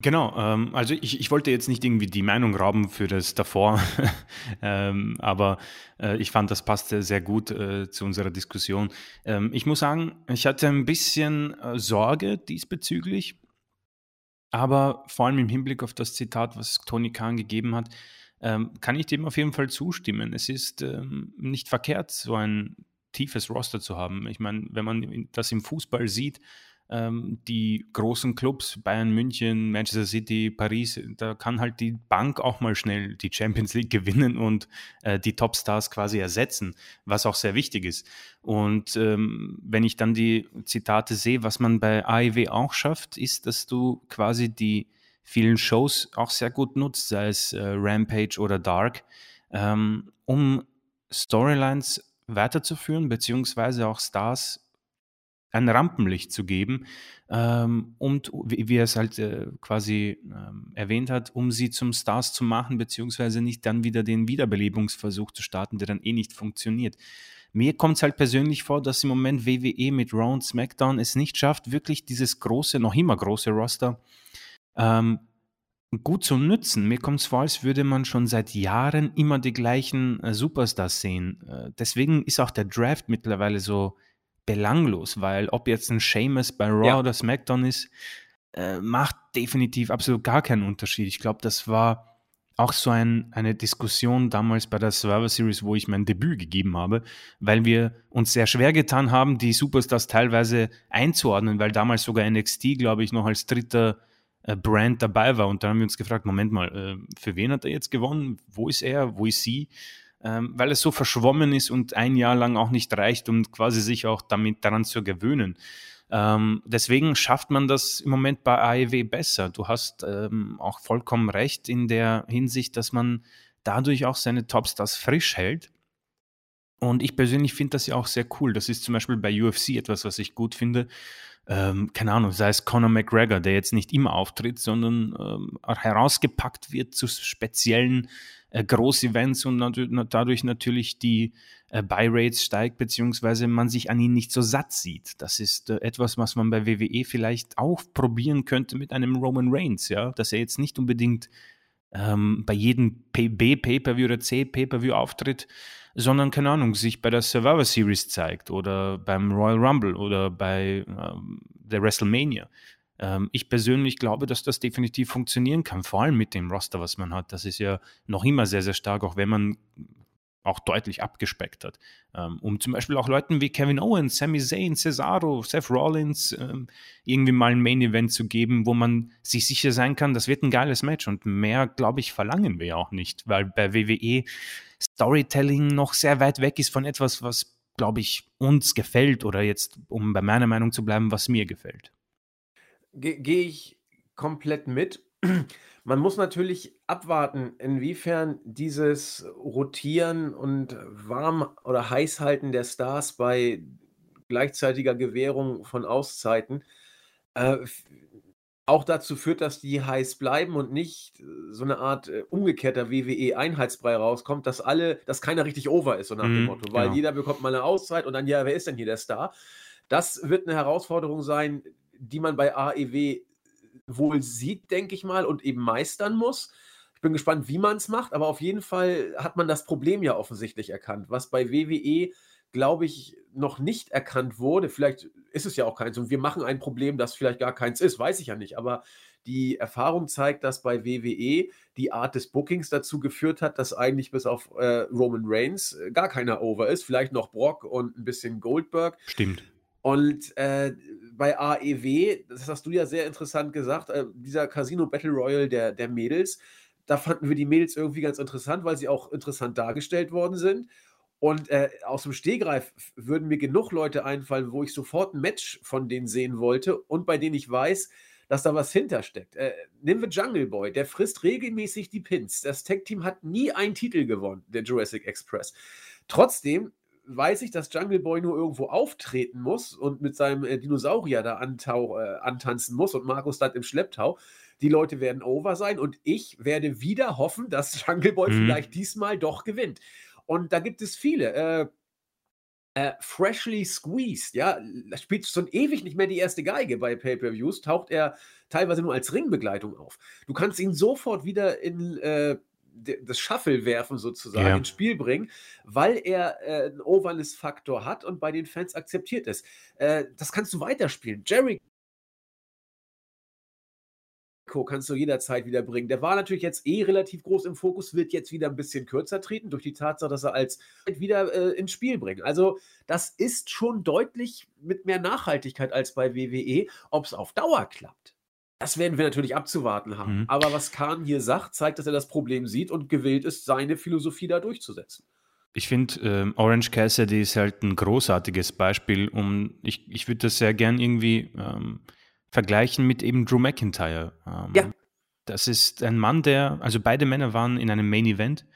Genau, ähm, also ich, ich wollte jetzt nicht irgendwie die Meinung rauben für das davor, [laughs] ähm, aber äh, ich fand, das passte sehr gut äh, zu unserer Diskussion. Ähm, ich muss sagen, ich hatte ein bisschen äh, Sorge diesbezüglich, aber vor allem im Hinblick auf das Zitat, was Tony Khan gegeben hat, ähm, kann ich dem auf jeden Fall zustimmen. Es ist ähm, nicht verkehrt, so ein tiefes Roster zu haben. Ich meine, wenn man das im Fußball sieht, ähm, die großen Clubs, Bayern München, Manchester City, Paris, da kann halt die Bank auch mal schnell die Champions League [laughs] gewinnen und äh, die Topstars quasi ersetzen, was auch sehr wichtig ist. Und ähm, wenn ich dann die Zitate sehe, was man bei AEW auch schafft, ist, dass du quasi die vielen Shows auch sehr gut nutzt, sei es äh, Rampage oder Dark, ähm, um Storylines weiterzuführen, beziehungsweise auch Stars ein Rampenlicht zu geben ähm, und wie, er es halt äh, quasi ähm, erwähnt hat, um sie zum Stars zu machen, beziehungsweise nicht dann wieder den Wiederbelebungsversuch zu starten, der dann eh nicht funktioniert. Mir kommt es halt persönlich vor, dass im Moment WWE mit Raw und SmackDown es nicht schafft, wirklich dieses große, noch immer große Roster ähm, gut zu nützen. Mir kommt es vor, als würde man schon seit Jahren immer die gleichen äh, Superstars sehen. Äh, deswegen ist auch der Draft mittlerweile so belanglos, weil ob jetzt ein Seamus bei Raw ja. oder SmackDown ist, äh, macht definitiv absolut gar keinen Unterschied. Ich glaube, das war auch so ein, eine Diskussion damals bei der Survivor Series, wo ich mein Debüt gegeben habe, weil wir uns sehr schwer getan haben, die Superstars teilweise einzuordnen, weil damals sogar NXT, glaube ich, noch als dritter äh, Brand dabei war. Und dann haben wir uns gefragt, Moment mal, äh, für wen hat er jetzt gewonnen? Wo ist er? Wo ist sie? Ähm, weil es so verschwommen ist und ein Jahr lang auch nicht reicht, um quasi sich auch damit daran zu gewöhnen. Ähm, deswegen schafft man das im Moment bei AEW besser. Du hast ähm, auch vollkommen recht in der Hinsicht, dass man dadurch auch seine Topstars frisch hält. Und ich persönlich finde das ja auch sehr cool. Das ist zum Beispiel bei UFC etwas, was ich gut finde. Ähm, keine Ahnung, sei es Conor McGregor, der jetzt nicht immer auftritt, sondern ähm, herausgepackt wird zu speziellen äh, Groß-Events und dadurch natürlich die äh, Buy-Rates steigt, beziehungsweise man sich an ihn nicht so satt sieht. Das ist äh, etwas, was man bei WWE vielleicht auch probieren könnte mit einem Roman Reigns, ja, dass er jetzt nicht unbedingt ähm, bei jedem B-Pay-Per-View oder C-Pay-Per-View-Auftritt, sondern, keine Ahnung, sich bei der Survivor Series zeigt oder beim Royal Rumble oder bei ähm, der WrestleMania. Ähm, ich persönlich glaube, dass das definitiv funktionieren kann, vor allem mit dem Roster, was man hat. Das ist ja noch immer sehr, sehr stark, auch wenn man auch deutlich abgespeckt hat. Ähm, um zum Beispiel auch Leuten wie Kevin Owens, Sami Zayn, Cesaro, Seth Rollins ähm, irgendwie mal ein Main-Event zu geben, wo man sich sicher sein kann, das wird ein geiles Match. Und mehr, glaube ich, verlangen wir auch nicht, weil bei WWE Storytelling noch sehr weit weg ist von etwas, was, glaube ich, uns gefällt oder jetzt, um bei meiner Meinung zu bleiben, was mir gefällt. Gehe ich komplett mit. Man muss natürlich abwarten, inwiefern dieses Rotieren und warm oder Heißhalten der Stars bei gleichzeitiger Gewährung von Auszeiten äh, auch dazu führt, dass die heiß bleiben und nicht so eine Art äh, umgekehrter WWE-Einheitsbrei rauskommt, dass alle, dass keiner richtig over ist, so nach dem Mhm, Motto, weil genau. jeder bekommt mal eine Auszeit und dann, ja, wer ist denn hier der Star? Das wird eine Herausforderung sein, die man bei AEW wohl sieht, denke ich mal, und eben meistern muss. Ich bin gespannt, wie man es macht, aber auf jeden Fall hat man das Problem ja offensichtlich erkannt, was bei WWE, glaube ich, noch nicht erkannt wurde. Vielleicht ist es ja auch keins und wir machen ein Problem, das vielleicht gar keins ist, weiß ich ja nicht, aber die Erfahrung zeigt, dass bei WWE die Art des Bookings dazu geführt hat, dass eigentlich bis auf äh, Roman Reigns äh, gar keiner over ist, vielleicht noch Brock und ein bisschen Goldberg. Stimmt. Und äh, bei AEW, das hast du ja sehr interessant gesagt, äh, dieser Casino Battle Royale der, der Mädels, da fanden wir die Mädels irgendwie ganz interessant, weil sie auch interessant dargestellt worden sind. Und äh, aus dem Stehgreif würden mir genug Leute einfallen, wo ich sofort ein Match von denen sehen wollte und bei denen ich weiß, dass da was hintersteckt. Äh, nehmen wir Jungle Boy, der frisst regelmäßig die Pins. Das Tag-Team hat nie einen Titel gewonnen, der Jurassic Express. Trotzdem weiß ich, dass Jungle Boy nur irgendwo auftreten muss und mit seinem äh, Dinosaurier da antau äh, antanzen muss und Markus dann im Schlepptau. Die Leute werden over sein und ich werde wieder hoffen, dass [laughs] Jungle Boy Mhm. vielleicht diesmal doch gewinnt. Und da gibt es viele. Äh, äh, Freshly Squeezed, ja, spielt schon ewig nicht mehr die erste Geige bei Pay-Per-Views, taucht er teilweise nur als Ringbegleitung auf. Du kannst ihn sofort wieder in äh, das Shuffle werfen, sozusagen, Ja. ins Spiel bringen, weil er äh, einen Overness-Faktor hat und bei den Fans akzeptiert ist. Äh, das kannst du weiterspielen. Jericho kannst du jederzeit wieder bringen. Der war natürlich jetzt eh relativ groß im Fokus, wird jetzt wieder ein bisschen kürzer treten, durch die Tatsache, dass er als wieder äh, ins Spiel bringt. Also, das ist schon deutlich mit mehr Nachhaltigkeit als bei WWE. Ob es auf Dauer klappt, das werden wir natürlich abzuwarten haben. Mhm. Aber was Kahn hier sagt, zeigt, dass er das Problem sieht und gewillt ist, seine Philosophie da durchzusetzen. Ich finde, ähm, Orange Cassidy ist halt ein großartiges Beispiel, um ich, ich würde das sehr gern irgendwie ähm, vergleichen mit eben Drew McIntyre. Ähm, Ja. Das ist ein Mann, der, also beide Männer waren in einem Main Event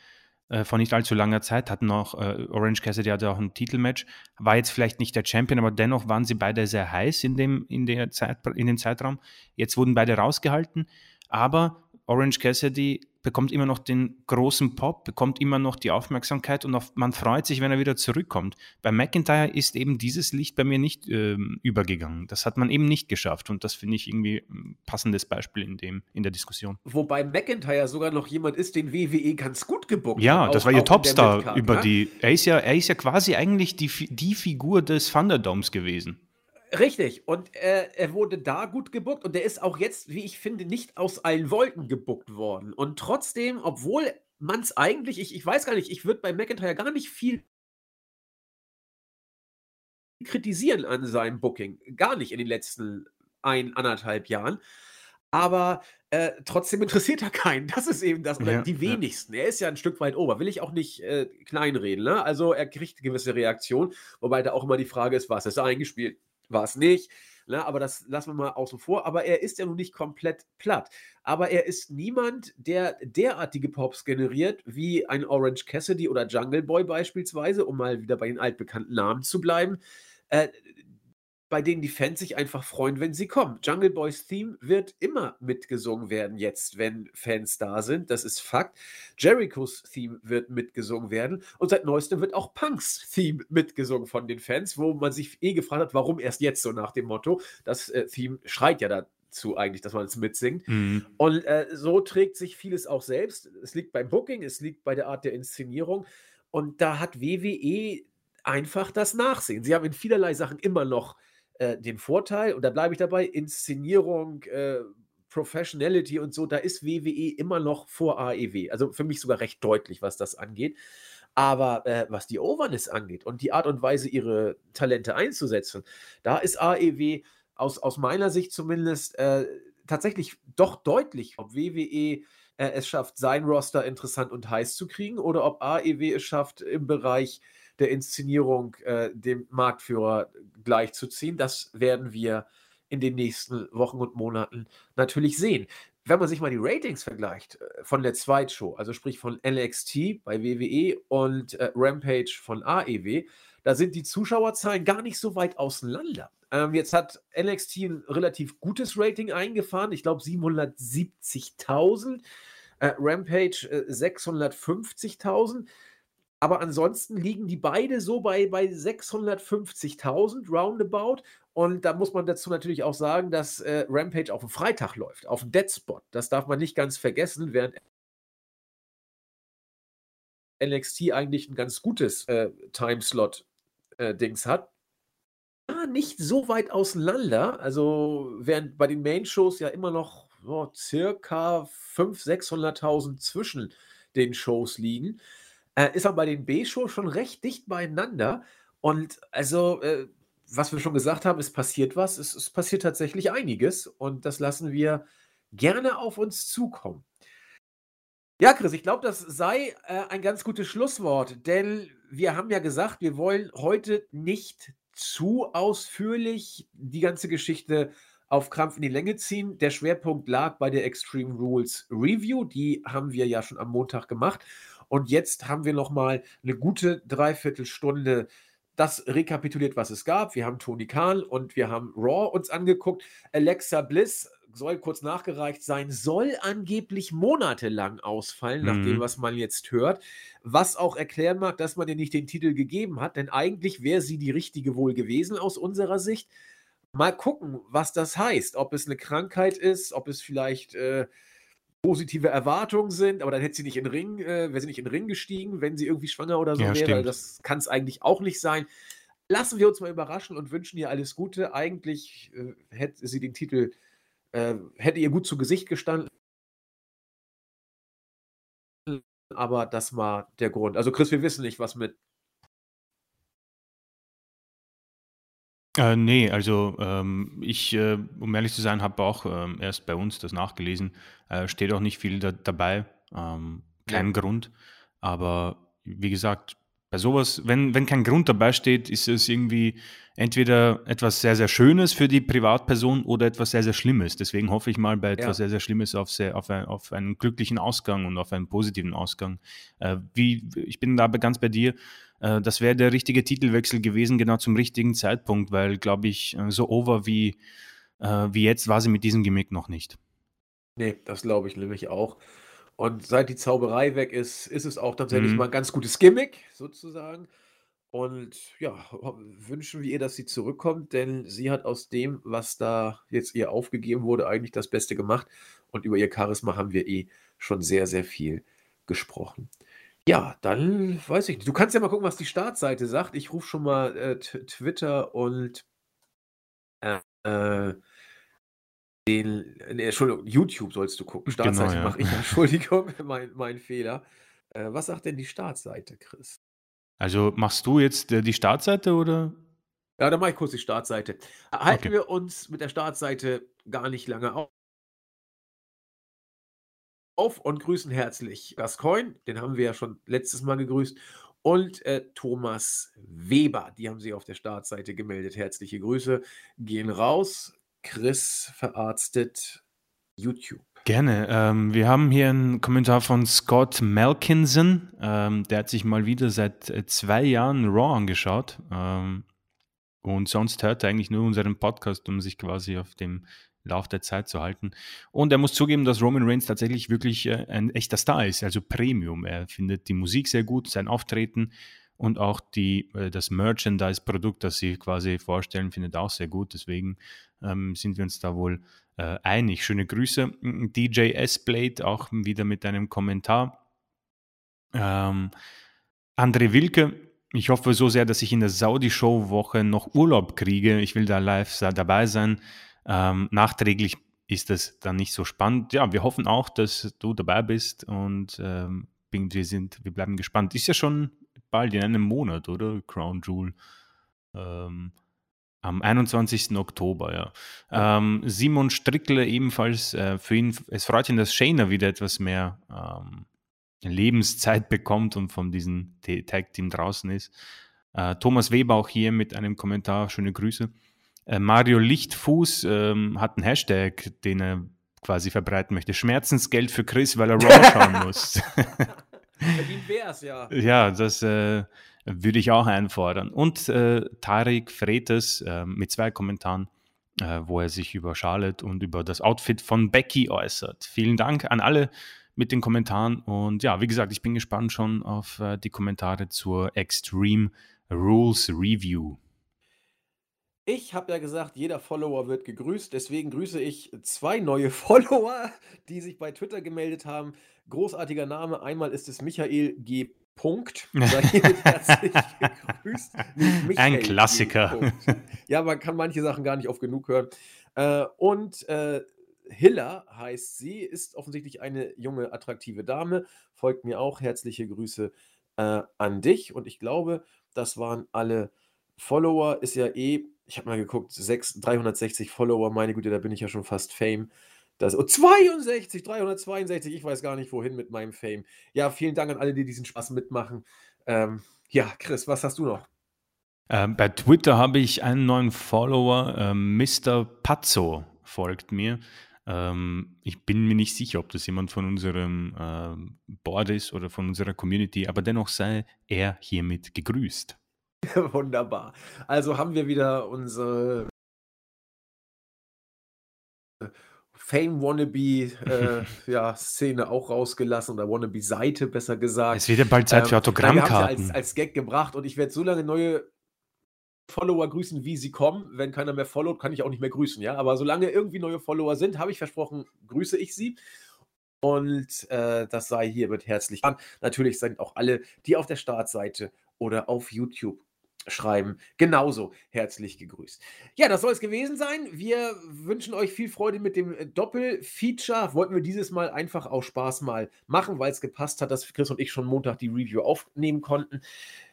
äh, vor nicht allzu langer Zeit, hatten auch, äh, Orange Cassidy hatte auch ein Titelmatch, war jetzt vielleicht nicht der Champion, aber dennoch waren sie beide sehr heiß in dem, in der Zeit, in dem Zeitraum. Jetzt wurden beide rausgehalten, aber Orange Cassidy bekommt immer noch den großen Pop, bekommt immer noch die Aufmerksamkeit und auf, man freut sich, wenn er wieder zurückkommt. Bei McIntyre ist eben dieses Licht bei mir nicht ähm, übergegangen. Das hat man eben nicht geschafft und das finde ich irgendwie ein passendes Beispiel in, dem, in der Diskussion. Wobei McIntyre sogar noch jemand ist, den WWE ganz gut gebuckt Ja, hat, das auch- war ihr Topstar über ne? die. Er ist ja, er ist ja quasi eigentlich die, die Figur des Thunderdomes gewesen. Richtig. Und äh, er wurde da gut gebuckt und der ist auch jetzt, wie ich finde, nicht aus allen Wolken gebuckt worden. Und trotzdem, obwohl man es eigentlich, ich, ich weiß gar nicht, ich würde bei McIntyre gar nicht viel kritisieren an seinem Booking. Gar nicht in den letzten ein, anderthalb Jahren. Aber äh, trotzdem interessiert er keinen. Das ist eben das, Ja, die ja. wenigsten. Er ist ja ein Stück weit ober. Will ich auch nicht äh, kleinreden. Ne? Also er kriegt gewisse Reaktionen, wobei da auch immer die Frage ist, was ist eingespielt, was nicht. Ne? Aber das lassen wir mal außen vor. Aber er ist ja nun nicht komplett platt. Aber er ist niemand, der derartige Pops generiert, wie ein Orange Cassidy oder Jungle Boy beispielsweise, um mal wieder bei den altbekannten Namen zu bleiben. Äh, bei denen die Fans sich einfach freuen, wenn sie kommen. Jungle Boys Theme wird immer mitgesungen werden jetzt, wenn Fans da sind. Das ist Fakt. Jerichos Theme wird mitgesungen werden. Und seit neuestem wird auch Punks Theme mitgesungen von den Fans, wo man sich eh gefragt hat, warum erst jetzt so nach dem Motto. Das äh, Theme schreit ja zu, eigentlich, dass man es mitsingt. Mhm. Und äh, so trägt sich vieles auch selbst. Es liegt beim Booking, es liegt bei der Art der Inszenierung. Und da hat WWE einfach das Nachsehen. Sie haben in vielerlei Sachen immer noch äh, den Vorteil, und da bleibe ich dabei, Inszenierung, äh, Professionality und so, da ist WWE immer noch vor AEW. Also für mich sogar recht deutlich, was das angeht. Aber äh, was die Overness angeht und die Art und Weise, ihre Talente einzusetzen, da ist AEW aus, aus meiner Sicht zumindest äh, tatsächlich doch deutlich, ob WWE äh, es schafft, sein Roster interessant und heiß zu kriegen oder ob AEW es schafft, im Bereich der Inszenierung äh, dem Marktführer gleichzuziehen. Das werden wir in den nächsten Wochen und Monaten natürlich sehen. Wenn man sich mal die Ratings vergleicht äh, von der Zweitshow, also sprich von NXT bei WWE und äh, Rampage von AEW, da sind die Zuschauerzahlen gar nicht so weit auseinander. Ähm, jetzt hat NXT ein relativ gutes Rating eingefahren, ich glaube 770.000, äh, Rampage äh, 650.000. Aber ansonsten liegen die beide so bei, bei 650.000 roundabout. Und da muss man dazu natürlich auch sagen, dass äh, Rampage auf dem Freitag läuft, auf dem Deadspot. Das darf man nicht ganz vergessen, während NXT eigentlich ein ganz gutes äh, Timeslot-Dings äh, hat. Ja, nicht so weit auseinander. Also, während bei den Main-Shows ja immer noch oh, circa 500.000, 600.000 zwischen den Shows liegen äh, ist man bei den B-Shows schon recht dicht beieinander. Und also, äh, was wir schon gesagt haben, es passiert was. Es, es, passiert tatsächlich einiges. Und das lassen wir gerne auf uns zukommen. Ja, Chris, ich glaube, das sei äh, ein ganz gutes Schlusswort, denn wir haben ja gesagt, wir wollen heute nicht zu ausführlich die ganze Geschichte auf Krampf in die Länge ziehen. Der Schwerpunkt lag bei der Extreme Rules Review. Die haben wir ja schon am Montag gemacht. Und jetzt haben wir noch mal eine gute Dreiviertelstunde das rekapituliert, was es gab. Wir haben Tony Khan und wir haben Raw uns angeguckt. Alexa Bliss soll kurz nachgereicht sein, soll angeblich monatelang ausfallen, mhm. nach dem, mhm. was man jetzt hört. Was auch erklären mag, dass man ihr nicht den Titel gegeben hat, denn eigentlich wäre sie die richtige wohl gewesen aus unserer Sicht. Mal gucken, was das heißt. Ob es eine Krankheit ist, ob es vielleicht äh, positive Erwartungen sind, aber dann hätte sie nicht in den Ring, äh, wäre sie nicht in den Ring gestiegen, wenn sie irgendwie schwanger oder so ja, wäre. Stimmt. Das kann es eigentlich auch nicht sein. Lassen wir uns mal überraschen und wünschen ihr alles Gute. Eigentlich äh, hätte sie den Titel, äh, hätte ihr gut zu Gesicht gestanden. Aber das war der Grund. Also, Chris, wir wissen nicht, was mit Äh, ne, also, ähm, ich, äh, um ehrlich zu sein, habe auch, ähm, erst bei uns das nachgelesen. Äh, steht auch nicht viel da dabei, ähm, kein Ja. Grund. Aber wie gesagt, bei sowas, wenn wenn kein Grund dabei steht, ist es irgendwie entweder etwas sehr, sehr Schönes für die Privatperson oder etwas sehr, sehr Schlimmes. Deswegen hoffe ich mal bei etwas Ja. sehr, sehr Schlimmes auf sehr auf ein auf einen glücklichen Ausgang und auf einen positiven Ausgang. Äh, wie ich bin da ganz bei dir. Äh, das wäre der richtige Titelwechsel gewesen, genau zum richtigen Zeitpunkt, weil, glaube ich, äh, so over wie, äh, wie jetzt war sie mit diesem Gimmick noch nicht. Nee, das glaube ich nämlich auch. Und seit die Zauberei weg ist, ist es auch tatsächlich mhm. mal ein ganz gutes Gimmick, sozusagen. Und ja, wünschen wir ihr, dass sie zurückkommt, denn sie hat aus dem, was da jetzt ihr aufgegeben wurde, eigentlich das Beste gemacht. Und über ihr Charisma haben wir eh schon sehr, sehr viel gesprochen. Ja, dann weiß ich nicht. Du kannst ja mal gucken, was die Startseite sagt. Ich rufe schon mal äh, Twitter und äh, den, nee, Entschuldigung, YouTube sollst du gucken. Genau, Startseite ja. mache ich, [laughs] Entschuldigung, mein, mein Fehler. Äh, was sagt denn die Startseite, Chris? Also machst du jetzt äh, die Startseite oder? Ja, dann mache ich kurz die Startseite. Halten okay. wir uns mit der Startseite gar nicht lange auf und grüßen herzlich Gascoigne, den haben wir ja schon letztes Mal gegrüßt, und äh, Thomas Weber, die haben sich auf der Startseite gemeldet. Herzliche Grüße, gehen raus. Chris verarztet YouTube. Gerne. Ähm, wir haben hier einen Kommentar von Scott Malkinson. Ähm, der hat sich mal wieder seit äh, zwei Jahren Raw angeschaut. Ähm, und sonst hört er eigentlich nur unseren Podcast, um sich quasi auf dem Lauf der Zeit zu halten. Und er muss zugeben, dass Roman Reigns tatsächlich wirklich äh, ein echter Star ist, also Premium. Er findet die Musik sehr gut, sein Auftreten und auch die, äh, das Merchandise-Produkt, das sie quasi vorstellen, findet auch sehr gut. Deswegen ähm, sind wir uns da wohl äh, einig. Schöne Grüße. DJ S-Blade auch wieder mit einem Kommentar. Ähm, André Wilke, ich hoffe so sehr, dass ich in der Saudi-Show-Woche noch Urlaub kriege. Ich will da live dabei sein. Ähm, nachträglich ist das dann nicht so spannend. Ja, wir hoffen auch, dass du dabei bist und ähm, wir sind, wir bleiben gespannt. Ist ja schon bald in einem Monat, oder? Crown Jewel. Ähm, am 21. Oktober, ja. Ähm, Simon Strickle ebenfalls, äh, für ihn, es freut ihn, dass Shayna wieder etwas mehr ähm, Lebenszeit bekommt und von diesem Tag-Team draußen ist. Äh, Thomas Weber auch hier mit einem Kommentar, schöne Grüße. Äh, Mario Lichtfuß ähm, hat einen Hashtag, den er quasi verbreiten möchte. Schmerzensgeld für Chris, weil er Raw schauen [laughs] muss. Verdient wär's, ja. Ja, das äh, würde ich auch einfordern. Und äh, Tarek Fretes äh, mit zwei Kommentaren, äh, wo er sich über Charlotte und über das Outfit von Becky äußert. Vielen Dank an alle mit den Kommentaren. Und ja, wie gesagt, ich bin gespannt schon auf äh, die Kommentare zur Extreme Rules Review. Ich habe ja gesagt, jeder Follower wird gegrüßt. Deswegen grüße ich zwei neue [laughs] Follower, die sich bei Twitter gemeldet haben. Großartiger Name. Einmal ist es Michael G. Punkt. [laughs] herzlich gegrüßt. Ein Klassiker. Ja, man kann manche Sachen gar nicht oft genug hören. Äh, und äh, Hiller heißt sie, ist offensichtlich eine junge, attraktive Dame. Folgt mir auch. Herzliche Grüße äh, an dich. Und ich glaube, das waren alle Follower. Ist ja eh, ich habe mal geguckt, 6, 360 Follower. Meine Güte, da bin ich ja schon fast Fame. Das, oh, 62, 362, ich weiß gar nicht wohin mit meinem Fame. Ja, vielen Dank an alle, die diesen Spaß mitmachen. Ähm, ja, Chris, was hast du noch? Ähm, bei Twitter habe ich einen neuen Follower, ähm, Mr. Pazzo folgt mir. Ähm, ich bin mir nicht sicher, ob das jemand von unserem äh, Board ist oder von unserer Community, aber dennoch sei er hiermit gegrüßt. [laughs] Wunderbar. Also haben wir wieder unsere Fame-Wannabe-Szene äh, ja, [laughs] auch rausgelassen oder Wannabe-Seite besser gesagt. Es wird ja bald Zeit ähm, für Autogrammkarten. Als, als Gag gebracht und ich werde so lange neue Follower grüßen, wie sie kommen. Wenn keiner mehr followt, kann ich auch nicht mehr grüßen, ja. Aber solange irgendwie neue Follower sind, habe ich versprochen, grüße ich sie. Und äh, das sei hiermit herzlich an. Natürlich sind auch alle, die auf der Startseite oder auf YouTube schreiben. Genauso herzlich gegrüßt. Ja, das soll es gewesen sein. Wir wünschen euch viel Freude mit dem äh, Doppel-Feature. Wollten wir dieses Mal einfach auch Spaß mal machen, weil es gepasst hat, dass Chris und ich schon Montag die Review aufnehmen konnten.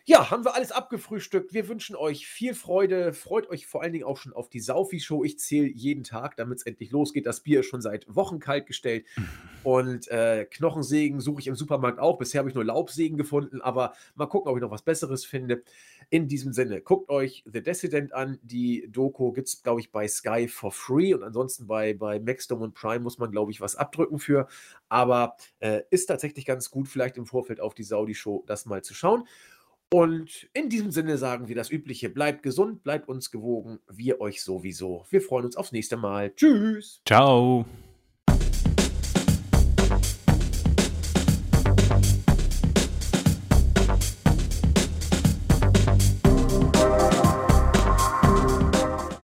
Ja, haben wir alles abgefrühstückt. Wir wünschen euch viel Freude. Freut euch vor allen Dingen auch schon auf die Saufi-Show. Ich zähle jeden Tag, damit es endlich losgeht. Das Bier ist schon seit Wochen kalt gestellt. [laughs] Und äh, Knochensägen suche ich im Supermarkt auch. Bisher habe ich nur Laubsägen gefunden, aber mal gucken, ob ich noch was Besseres finde. In diesem Sinne, guckt euch The Dissident an. Die Doku gibt es, glaube ich, bei Sky for free. Und ansonsten bei, bei Maxdom und Prime muss man, glaube ich, was abdrücken für. Aber äh, ist tatsächlich ganz gut, vielleicht im Vorfeld auf die Saudi-Show das mal zu schauen. Und in diesem Sinne sagen wir das Übliche. Bleibt gesund, bleibt uns gewogen. Wir euch sowieso. Wir freuen uns aufs nächste Mal. Tschüss. Ciao.